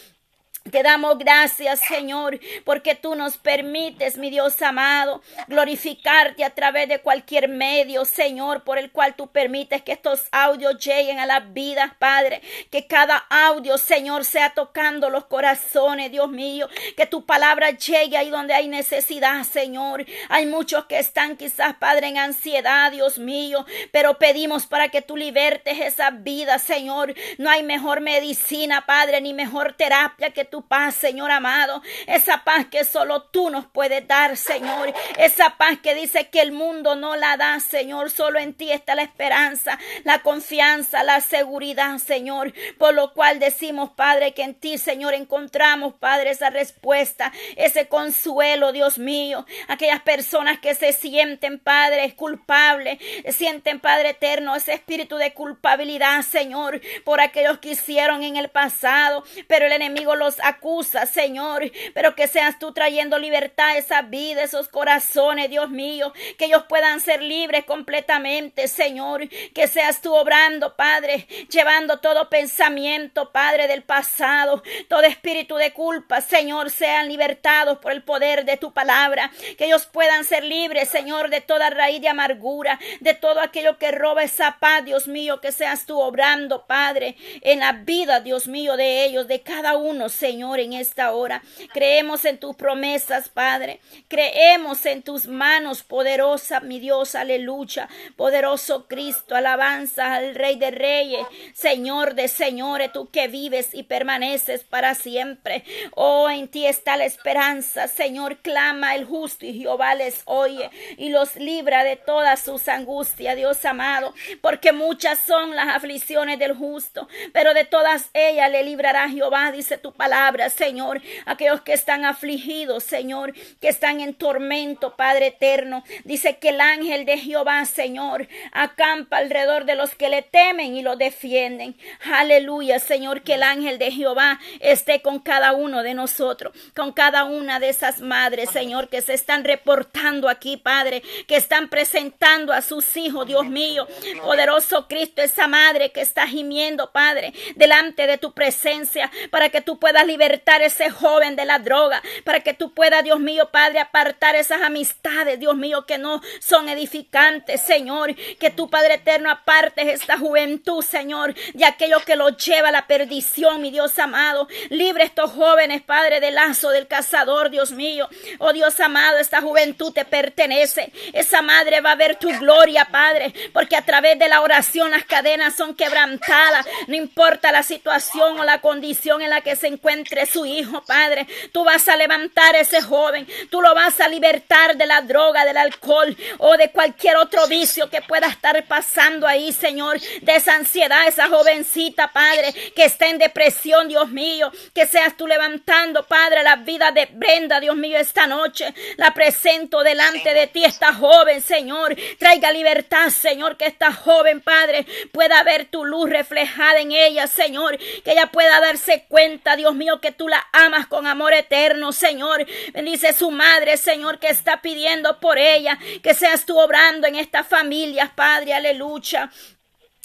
Te damos gracias, Señor, porque tú nos permites, mi Dios amado, glorificarte a través de cualquier medio, Señor, por el cual tú permites que estos audios lleguen a las vidas, Padre. Que cada audio, Señor, sea tocando los corazones, Dios mío. Que tu palabra llegue ahí donde hay necesidad, Señor. Hay muchos que están quizás, Padre, en ansiedad, Dios mío, pero pedimos para que tú libertes esa vida, Señor. No hay mejor medicina, Padre, ni mejor terapia que tú tu paz, Señor amado. Esa paz que solo tú nos puedes dar, Señor. Esa paz que dice que el mundo no la da, Señor. Solo en ti está la esperanza, la confianza, la seguridad, Señor. Por lo cual decimos, Padre, que en ti, Señor, encontramos, Padre, esa respuesta, ese consuelo, Dios mío. Aquellas personas que se sienten, Padre, culpables, sienten, Padre eterno, ese espíritu de culpabilidad, Señor, por aquellos que hicieron en el pasado, pero el enemigo los acusa, Señor, pero que seas tú trayendo libertad a esa vida, esos corazones, Dios mío, que ellos puedan ser libres completamente, Señor, que seas tú obrando, Padre, llevando todo pensamiento, Padre, del pasado, todo espíritu de culpa, Señor, sean libertados por el poder de tu palabra, que ellos puedan ser libres, Señor, de toda raíz de amargura, de todo aquello que roba esa paz, Dios mío, que seas tú obrando, Padre, en la vida, Dios mío, de ellos, de cada uno, Señor. Señor, en esta hora. Creemos en tus promesas, Padre. Creemos en tus manos poderosa, mi Dios, aleluya. Poderoso Cristo, alabanza al Rey de Reyes, Señor de Señores, tú que vives y permaneces para siempre. Oh, en ti está la esperanza, Señor. Clama el justo y Jehová les oye y los libra de todas sus angustias, Dios amado, porque muchas son las aflicciones del justo, pero de todas ellas le librará Jehová, dice tu palabra Señor. Aquellos que están afligidos, Señor, que están en tormento, Padre eterno. Dice que el ángel de Jehová, Señor, acampa alrededor de los que le temen y lo defienden. Aleluya, Señor, que el ángel de Jehová esté con cada uno de nosotros, con cada una de esas madres, Señor, que se están reportando aquí, Padre, que están presentando a sus hijos, Dios mío, poderoso Cristo, esa madre que está gimiendo, Padre, delante de tu presencia, para que tú puedas libertar ese joven de la droga, para que tú puedas, Dios mío, Padre, apartar esas amistades, Dios mío, que no son edificantes, Señor, que tu Padre eterno apartes esta juventud, Señor, de aquello que los lleva a la perdición, mi Dios amado. Libre estos jóvenes, Padre, del lazo del cazador, Dios mío. Oh Dios amado, esta juventud te pertenece. Esa madre va a ver tu gloria, Padre, porque a través de la oración las cadenas son quebrantadas. No importa la situación o la condición en la que se encuentre su hijo, Padre. Tú vas a levantar a ese joven. Tú lo vas a libertar de la droga, del alcohol o de cualquier otro vicio que pueda estar pasando ahí, Señor. De esa ansiedad, esa jovencita, Padre, que está en depresión, Dios mío. Que seas tú levantando, Padre, la vida de Brenda, Dios mío, esta noche. La presento delante de ti, esta joven, Señor. Traiga libertad, Señor, que esta joven, Padre, pueda ver tu luz reflejada en ella, Señor. Que ella pueda darse cuenta, Dios mío, que tú la amas con amor eterno, Señor. Bendice su madre, Señor, que está pidiendo por ella. Que seas tú obrando en estas familias, Padre, aleluya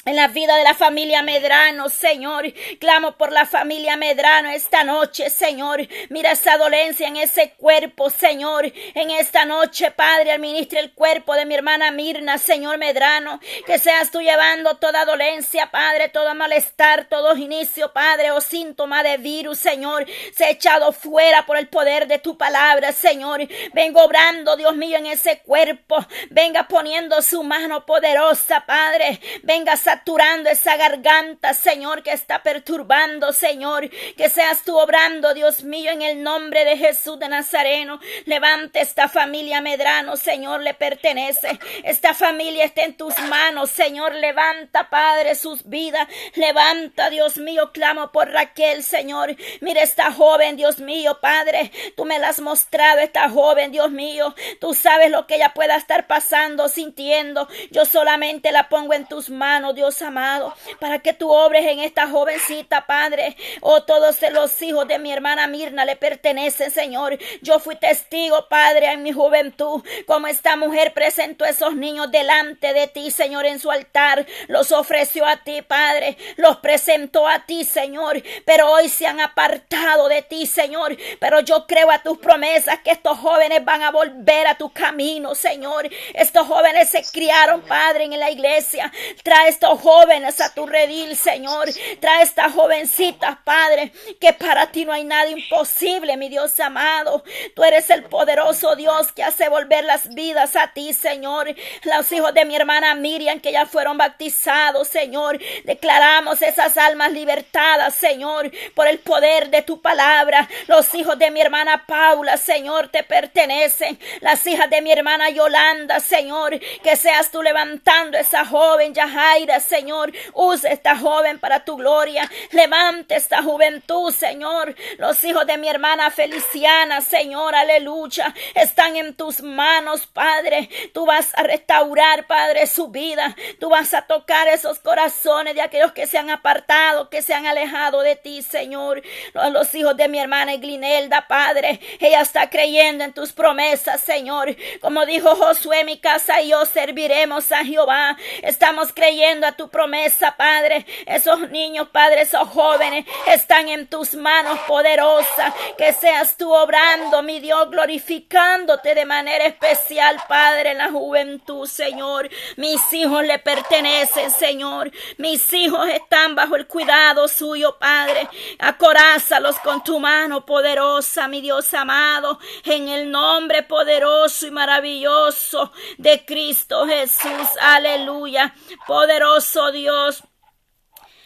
en la vida de la familia Medrano, Señor. Clamo por la familia Medrano esta noche, Señor. Mira esa dolencia en ese cuerpo, Señor. En esta noche, Padre, administre el cuerpo de mi hermana Mirna, Señor Medrano. Que seas tú llevando toda dolencia, Padre, todo malestar, todo inicio, Padre, o síntoma de virus, Señor. Se ha echado fuera por el poder de tu palabra, Señor. Vengo obrando, Dios mío, en ese cuerpo. Venga poniendo su mano poderosa, Padre. Venga esa garganta, Señor, que está perturbando, Señor. Que seas tú obrando, Dios mío, en el nombre de Jesús de Nazareno. Levante esta familia Medrano, Señor, le pertenece. Esta familia está en tus manos, Señor. Levanta, Padre, sus vidas. Levanta, Dios mío, clamo por Raquel, Señor. Mira esta joven, Dios mío, Padre. Tú me la has mostrado, esta joven, Dios mío. Tú sabes lo que ella pueda estar pasando, sintiendo. Yo solamente la pongo en tus manos, Dios amado, para que tú obres en esta jovencita, Padre. Oh, todos los hijos de mi hermana Mirna le pertenecen, Señor. Yo fui testigo, Padre, en mi juventud, como esta mujer presentó esos niños delante de ti, Señor, en su altar. Los ofreció a ti, Padre. Los presentó a ti, Señor. Pero hoy se han apartado de ti, Señor. Pero yo creo a tus promesas que estos jóvenes van a volver a tu camino, Señor. Estos jóvenes se criaron, Padre, en la iglesia. Trae estos jóvenes a tu redil, Señor. Trae estas jovencitas, Padre, que para ti no hay nada imposible, mi Dios amado. Tú eres el poderoso Dios que hace volver las vidas a ti, Señor. Los hijos de mi hermana Miriam que ya fueron bautizados, Señor. Declaramos esas almas libertadas, Señor, por el poder de tu palabra. Los hijos de mi hermana Paula, Señor, te pertenecen. Las hijas de mi hermana Yolanda, Señor, que seas tú levantando esa joven Yajaira, Señor. Usa esta joven para tu gloria. Levante esta juventud, Señor. Los hijos de mi hermana Feliciana, Señor, aleluya. Están en tus manos, Padre. Tú vas a restaurar, Padre, su vida. Tú vas a tocar esos corazones de aquellos que se han apartado, que se han alejado de ti, Señor. Los hijos de mi hermana Glinelda, Padre. Ella está creyendo en tus promesas, Señor. Como dijo Josué, mi casa y yo serviremos a Jehová. Estamos creyendo tu promesa, Padre. Esos niños, Padre, esos jóvenes están en tus manos poderosas. Que seas tú obrando, mi Dios, glorificándote de manera especial, Padre, en la juventud, Señor. Mis hijos le pertenecen, Señor. Mis hijos están bajo el cuidado suyo, Padre. Acorázalos con tu mano poderosa, mi Dios amado, en el nombre poderoso y maravilloso de Cristo Jesús. Aleluya. Poderoso Dios.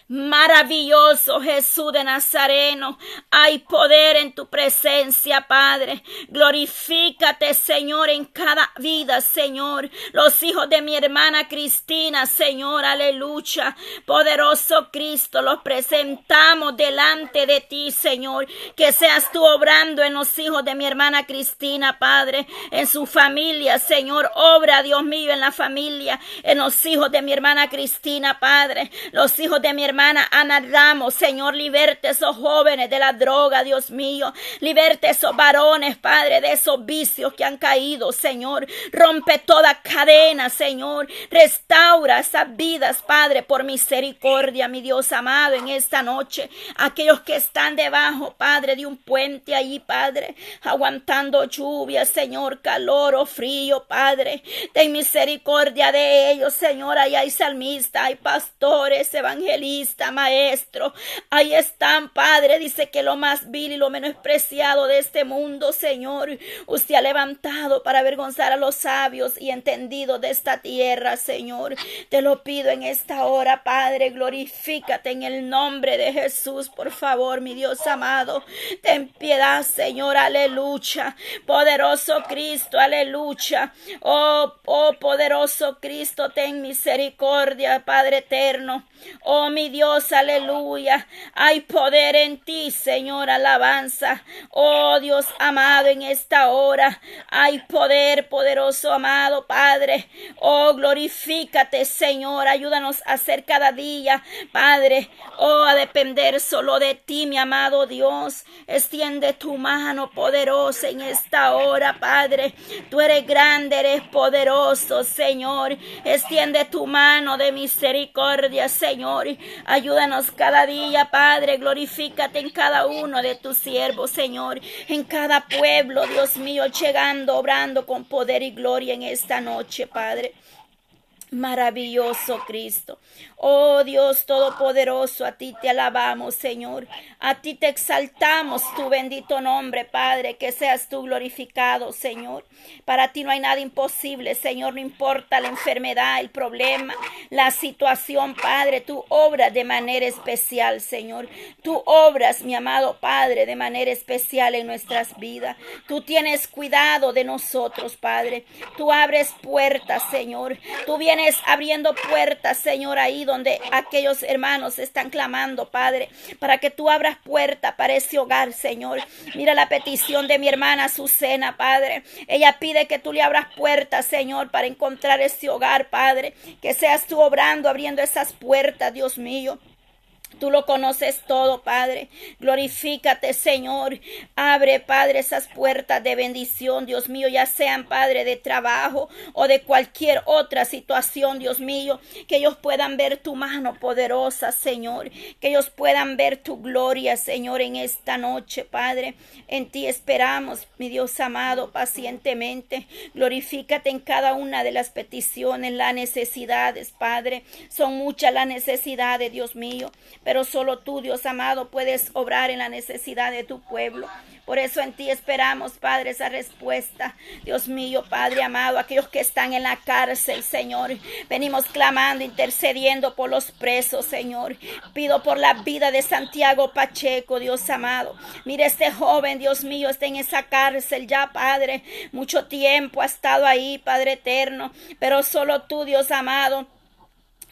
Maravilloso Jesús de Nazareno, hay poder en tu presencia, Padre. Glorifícate, Señor, en cada vida, Señor. Los hijos de mi hermana Cristina, Señor, aleluya. Poderoso Cristo, los presentamos delante de ti, Señor. Que seas tú obrando en los hijos de mi hermana Cristina, Padre, en su familia, Señor. Obra, Dios mío, en la familia, en los hijos de mi hermana Cristina, Padre. Los hijos de mi hermana hermana Ana Ramos, Señor, liberte esos jóvenes de la droga, Dios mío. Liberte esos varones, Padre, de esos vicios que han caído, Señor. Rompe toda cadena, Señor. Restaura esas vidas, Padre, por misericordia, mi Dios amado, en esta noche. Aquellos que están debajo, Padre, de un puente allí, Padre, aguantando lluvia, Señor, calor o frío, Padre. Ten misericordia de ellos, Señor. Ahí hay salmistas, hay pastores, evangelistas, maestros. Ahí están, Padre. Dice que lo más vil y lo menospreciado de este mundo, Señor, usted ha levantado para avergonzar a los sabios y entendidos de esta tierra, Señor. Te lo pido en esta hora, Padre. Glorifícate en el nombre de Jesús, por favor, mi Dios amado. Ten piedad, Señor. Aleluya. Poderoso Cristo, aleluya. Oh, oh, poderoso Cristo, ten misericordia, Padre eterno. Oh, mi Dios, aleluya. Hay poder en ti, Señor, alabanza. Oh, Dios amado, en esta hora hay poder, poderoso amado Padre. Oh, glorifícate, Señor. Ayúdanos a hacer cada día, Padre. Oh, a depender solo de ti, mi amado Dios. Extiende tu mano poderosa en esta hora, Padre. Tú eres grande, eres poderoso, Señor. Extiende tu mano de misericordia, Señor. Ayúdanos cada día, Padre. Glorifícate en cada uno de tus siervos, Señor. En cada pueblo, Dios mío, llegando, obrando con poder y gloria en esta noche, Padre. Maravilloso Cristo. Oh Dios Todopoderoso, a ti te alabamos, Señor. A ti te exaltamos tu bendito nombre, Padre. Que seas tú glorificado, Señor. Para ti no hay nada imposible, Señor. No importa la enfermedad, el problema, la situación, Padre. Tú obras de manera especial, Señor. Tú obras, mi amado Padre, de manera especial en nuestras vidas. Tú tienes cuidado de nosotros, Padre. Tú abres puertas, Señor. Tú vienes abriendo puertas, Señor, ahí donde aquellos hermanos están clamando, Padre, para que tú abras puerta para ese hogar, Señor. Mira la petición de mi hermana Azucena, Padre. Ella pide que tú le abras puertas, Señor, para encontrar ese hogar, Padre. Que seas tú obrando, abriendo esas puertas, Dios mío. Tú lo conoces todo, Padre. Glorifícate, Señor. Abre, Padre, esas puertas de bendición, Dios mío, ya sean, Padre, de trabajo o de cualquier otra situación, Dios mío. Que ellos puedan ver tu mano poderosa, Señor. Que ellos puedan ver tu gloria, Señor, en esta noche, Padre. En ti esperamos, mi Dios amado, pacientemente. Glorifícate en cada una de las peticiones, las necesidades, Padre. Son muchas las necesidades, Dios mío pero solo tú, Dios amado, puedes obrar en la necesidad de tu pueblo. Por eso en ti esperamos, Padre, esa respuesta. Dios mío, Padre amado, aquellos que están en la cárcel, Señor. Venimos clamando, intercediendo por los presos, Señor. Pido por la vida de Santiago Pacheco, Dios amado. Mire, este joven, Dios mío, está en esa cárcel ya, Padre. Mucho tiempo ha estado ahí, Padre eterno. Pero solo tú, Dios amado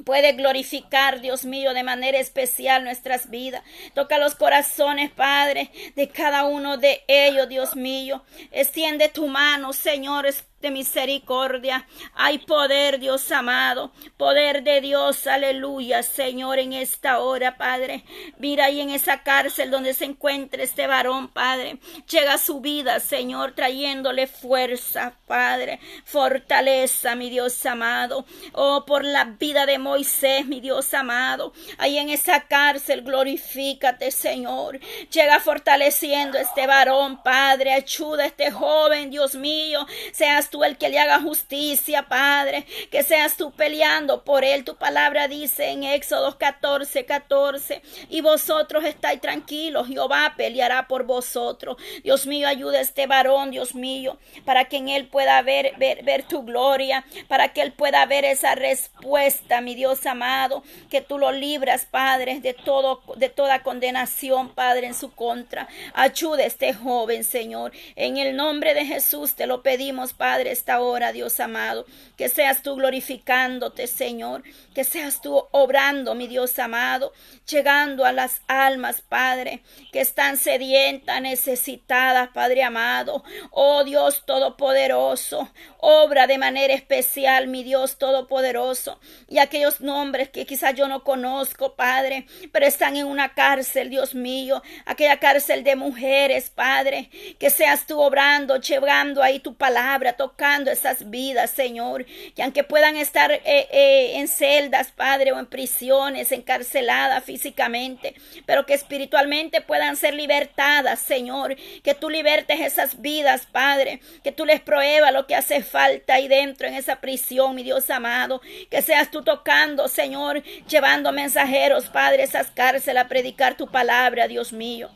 Puede glorificar, Dios mío, de manera especial nuestras vidas. Toca los corazones, Padre, de cada uno de ellos, Dios mío. Extiende tu mano, Señor, de misericordia. Hay poder, Dios amado, poder de Dios, aleluya, Señor, en esta hora, Padre. Mira ahí en esa cárcel donde se encuentra este varón, Padre. Llega a su vida, Señor, trayéndole fuerza, Padre, fortaleza, mi Dios amado. Oh, por la vida de Moisés, mi Dios amado. Ahí en esa cárcel, glorifícate, Señor. Llega fortaleciendo este varón, Padre. Ayuda a este joven, Dios mío. Seas tú el que le haga justicia, Padre, que seas tú peleando por él. Tu palabra dice en Éxodo 14, 14, y vosotros estáis tranquilos, Jehová peleará por vosotros. Dios mío, ayuda a este varón, Dios mío, para que en él pueda ver, ver, tu gloria, para que él pueda ver esa respuesta, mi Dios amado, que tú lo libras, Padre, de todo, de toda condenación, Padre, en su contra. Ayuda a este joven, Señor. En el nombre de Jesús te lo pedimos, Padre Esta hora, Dios amado. Que seas tú glorificándote, Señor. Que seas tú obrando, mi Dios amado. Llegando a las almas, Padre, que están sedientas, necesitadas, Padre amado. Oh Dios Todopoderoso. Obra de manera especial, mi Dios Todopoderoso. Y aquellos nombres que quizás yo no conozco, Padre, pero están en una cárcel, Dios mío. Aquella cárcel de mujeres, Padre. Que seas tú obrando, llevando ahí tu palabra, tocando esas vidas, Señor. Que aunque puedan estar eh, eh, en celdas, Padre, o en prisiones, encarceladas físicamente, pero que espiritualmente puedan ser libertadas, Señor. Que tú libertes esas vidas, Padre. Que tú les pruebas lo que hace falta ahí dentro en esa prisión, mi Dios amado. Que seas tú tocando, Señor, llevando mensajeros, Padre, esas cárceles a predicar tu palabra, Dios mío.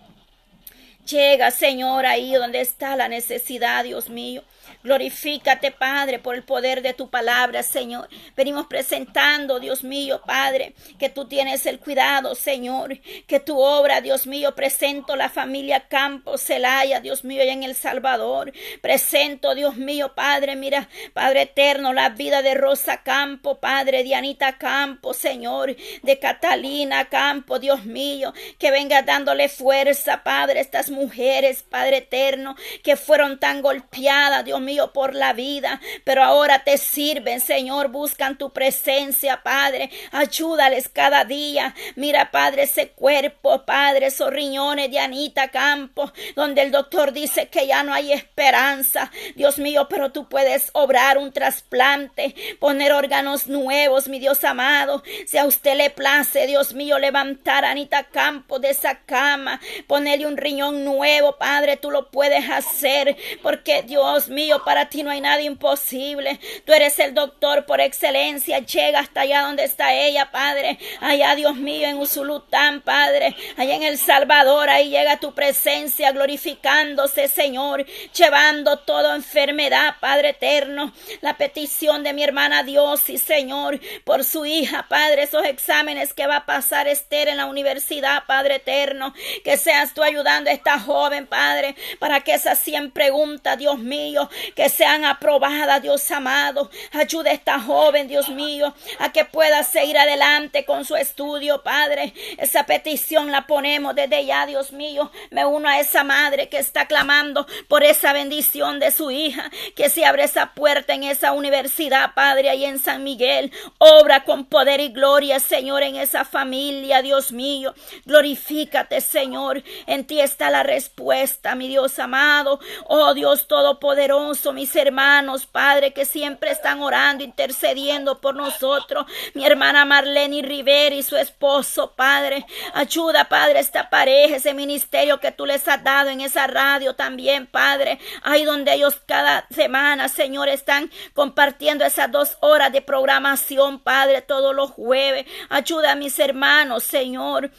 Llega, Señor, ahí donde está la necesidad, Dios mío. Glorifícate, Padre, por el poder de tu palabra, Señor. Venimos presentando, Dios mío, Padre, que tú tienes el cuidado, Señor, que tu obra, Dios mío, presento la familia Campos, Celaya, Dios mío, y en El Salvador. Presento, Dios mío, Padre, mira, Padre eterno, la vida de Rosa Campo, Padre, de Anita Campo, Señor, de Catalina Campo, Dios mío, que venga dándole fuerza, Padre, a estas mujeres, Padre eterno, que fueron tan golpeadas, Dios mío, por la vida, pero ahora te sirven, Señor, buscan tu presencia, Padre, ayúdales cada día. Mira, Padre, ese cuerpo, Padre, esos riñones de Anita Campos, donde el doctor dice que ya no hay esperanza. Dios mío, pero tú puedes obrar un trasplante, poner órganos nuevos, mi Dios amado. Si a usted le place, Dios mío, levantar a Anita Campos de esa cama, ponerle un riñón nuevo, Padre, tú lo puedes hacer, porque Dios mío, para ti no hay nada imposible. Tú eres el doctor por excelencia. Llega hasta allá donde está ella, Padre. Allá, Dios mío, en Usulután, Padre. Allá en El Salvador, ahí llega tu presencia glorificándose, Señor. Llevando toda enfermedad, Padre eterno. La petición de mi hermana Dios y Señor por su hija, Padre. Esos exámenes que va a pasar Esther en la universidad, Padre eterno. Que seas tú ayudando a esta joven, Padre, para que esas 100 preguntas, Dios mío, que sean aprobadas, Dios amado. Ayuda a esta joven, Dios mío, a que pueda seguir adelante con su estudio, Padre. Esa petición la ponemos desde ya, Dios mío. Me uno a esa madre que está clamando por esa bendición de su hija, que se abre esa puerta en esa universidad, Padre, ahí en San Miguel. Obra con poder y gloria, Señor, en esa familia, Dios mío. Glorifícate, Señor. En ti está la respuesta, mi Dios amado. Oh Dios Todopoderoso mis hermanos, Padre, que siempre están orando, intercediendo por nosotros. Mi hermana Marlene Rivera y su esposo, Padre. Ayuda, Padre, esta pareja, ese ministerio que tú les has dado en esa radio también, Padre. Ahí donde ellos cada semana, Señor, están compartiendo esas dos horas de programación, Padre, todos los jueves. Ayuda a mis hermanos, Señor.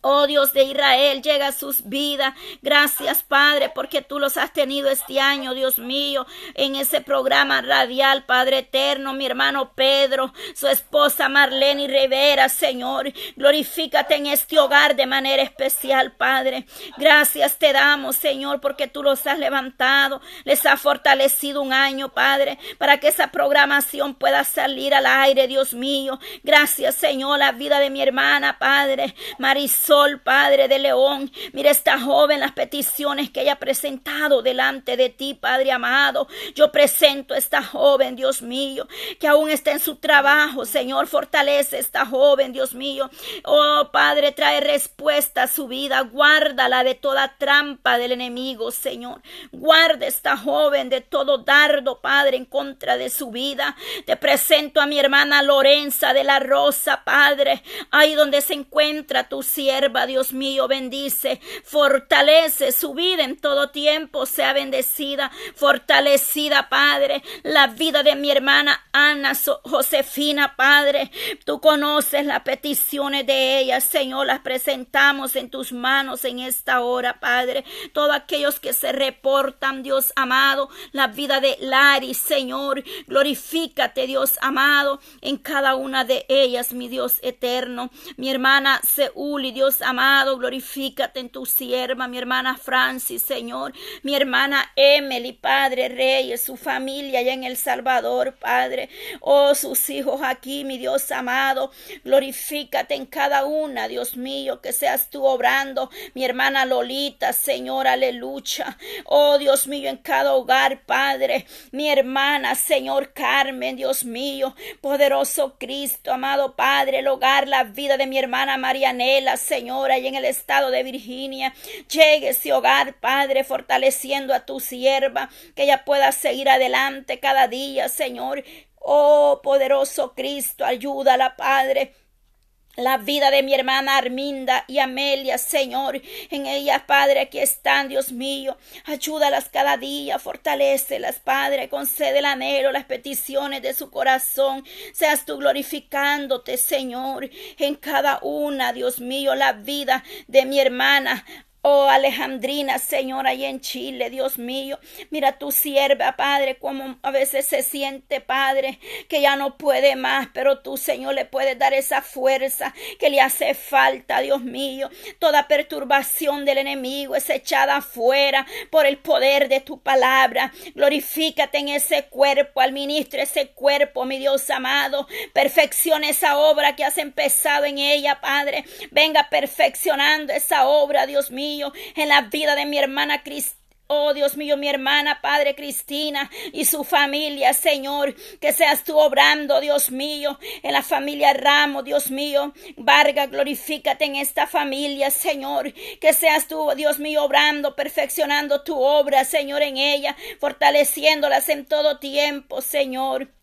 Oh Dios de Israel, llega a sus vidas. Gracias, Padre, porque tú los has tenido este año, Dios mío, en ese programa radial, Padre eterno, mi hermano Pedro, su esposa Marlene Rivera, Señor. Glorifícate en este hogar de manera especial, Padre. Gracias te damos, Señor, porque tú los has levantado, les has fortalecido un año, Padre, para que esa programación pueda salir al aire, Dios mío. Gracias, Señor, la vida de mi hermana, Padre, Marisol sol, Padre de León. Mira esta joven, las peticiones que ella ha presentado delante de ti, Padre amado. Yo presento a esta joven, Dios mío, que aún está en su trabajo. Señor, fortalece esta joven, Dios mío. Oh, Padre, trae respuesta a su vida. Guárdala de toda trampa del enemigo, Señor. Guarda esta joven de todo dardo, Padre, en contra de su vida. Te presento a mi hermana Lorenza de la Rosa, Padre, ahí donde se encuentra tu Dios mío, bendice, fortalece su vida en todo tiempo, sea bendecida, fortalecida, Padre, la vida de mi hermana Ana Josefina, Padre. Tú conoces las peticiones de ella, Señor, las presentamos en tus manos en esta hora, Padre. Todos aquellos que se reportan, Dios amado, la vida de Lari, Señor, glorifícate, Dios amado, en cada una de ellas, mi Dios eterno. Mi hermana Seúl y Dios Amado, glorifícate en tu sierva, mi hermana Francis, Señor, mi hermana Emily, Padre Reyes, su familia allá en El Salvador, Padre. Oh, sus hijos aquí, mi Dios amado, glorifícate en cada una, Dios mío, que seas tú obrando, mi hermana Lolita, Señor, aleluya. Oh, Dios mío, en cada hogar, Padre, mi hermana, Señor Carmen, Dios mío, poderoso Cristo, amado Padre, el hogar, la vida de mi hermana Marianela, Señora, y en el estado de Virginia. Llegue ese hogar, Padre, fortaleciendo a tu sierva, que ella pueda seguir adelante cada día, Señor. Oh, poderoso Cristo, ayúdala, Padre la vida de mi hermana Arminda y Amelia, Señor. En ellas, Padre, aquí están, Dios mío. Ayúdalas cada día, fortalecelas, Padre. Concede el anhelo, las peticiones de su corazón. Seas tú glorificándote, Señor, en cada una, Dios mío, la vida de mi hermana Oh, Alejandrina, Señor, ahí en Chile, Dios mío. Mira tu sierva, Padre, como a veces se siente, Padre, que ya no puede más, pero tú, Señor, le puedes dar esa fuerza que le hace falta, Dios mío. Toda perturbación del enemigo es echada afuera por el poder de tu palabra. Glorifícate en ese cuerpo, al ministro ese cuerpo, mi Dios amado. Perfecciona esa obra que has empezado en ella, Padre. Venga perfeccionando esa obra, Dios mío en la vida de mi hermana Cristina. Oh Dios mío, mi hermana, Padre Cristina y su familia, Señor, que seas tú obrando, Dios mío, en la familia Ramos, Dios mío, Vargas, glorifícate en esta familia, Señor, que seas tú, Dios mío, obrando, perfeccionando tu obra, Señor, en ella, fortaleciéndolas en todo tiempo, Señor.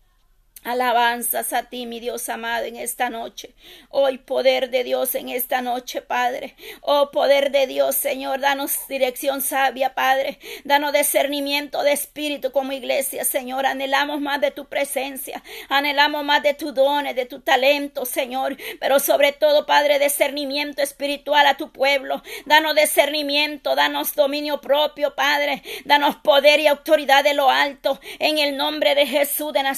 Alabanzas a ti, mi Dios amado, en esta noche. Hoy poder de Dios en esta noche, Padre. Oh poder de Dios, Señor, danos dirección sabia, Padre. Danos discernimiento de espíritu como iglesia, Señor. Anhelamos más de tu presencia. Anhelamos más de tus dones, de tu talento, Señor. Pero sobre todo, Padre, discernimiento espiritual a tu pueblo. Danos discernimiento, danos dominio propio, Padre. Danos poder y autoridad de lo alto. En el nombre de Jesús de Nazaret.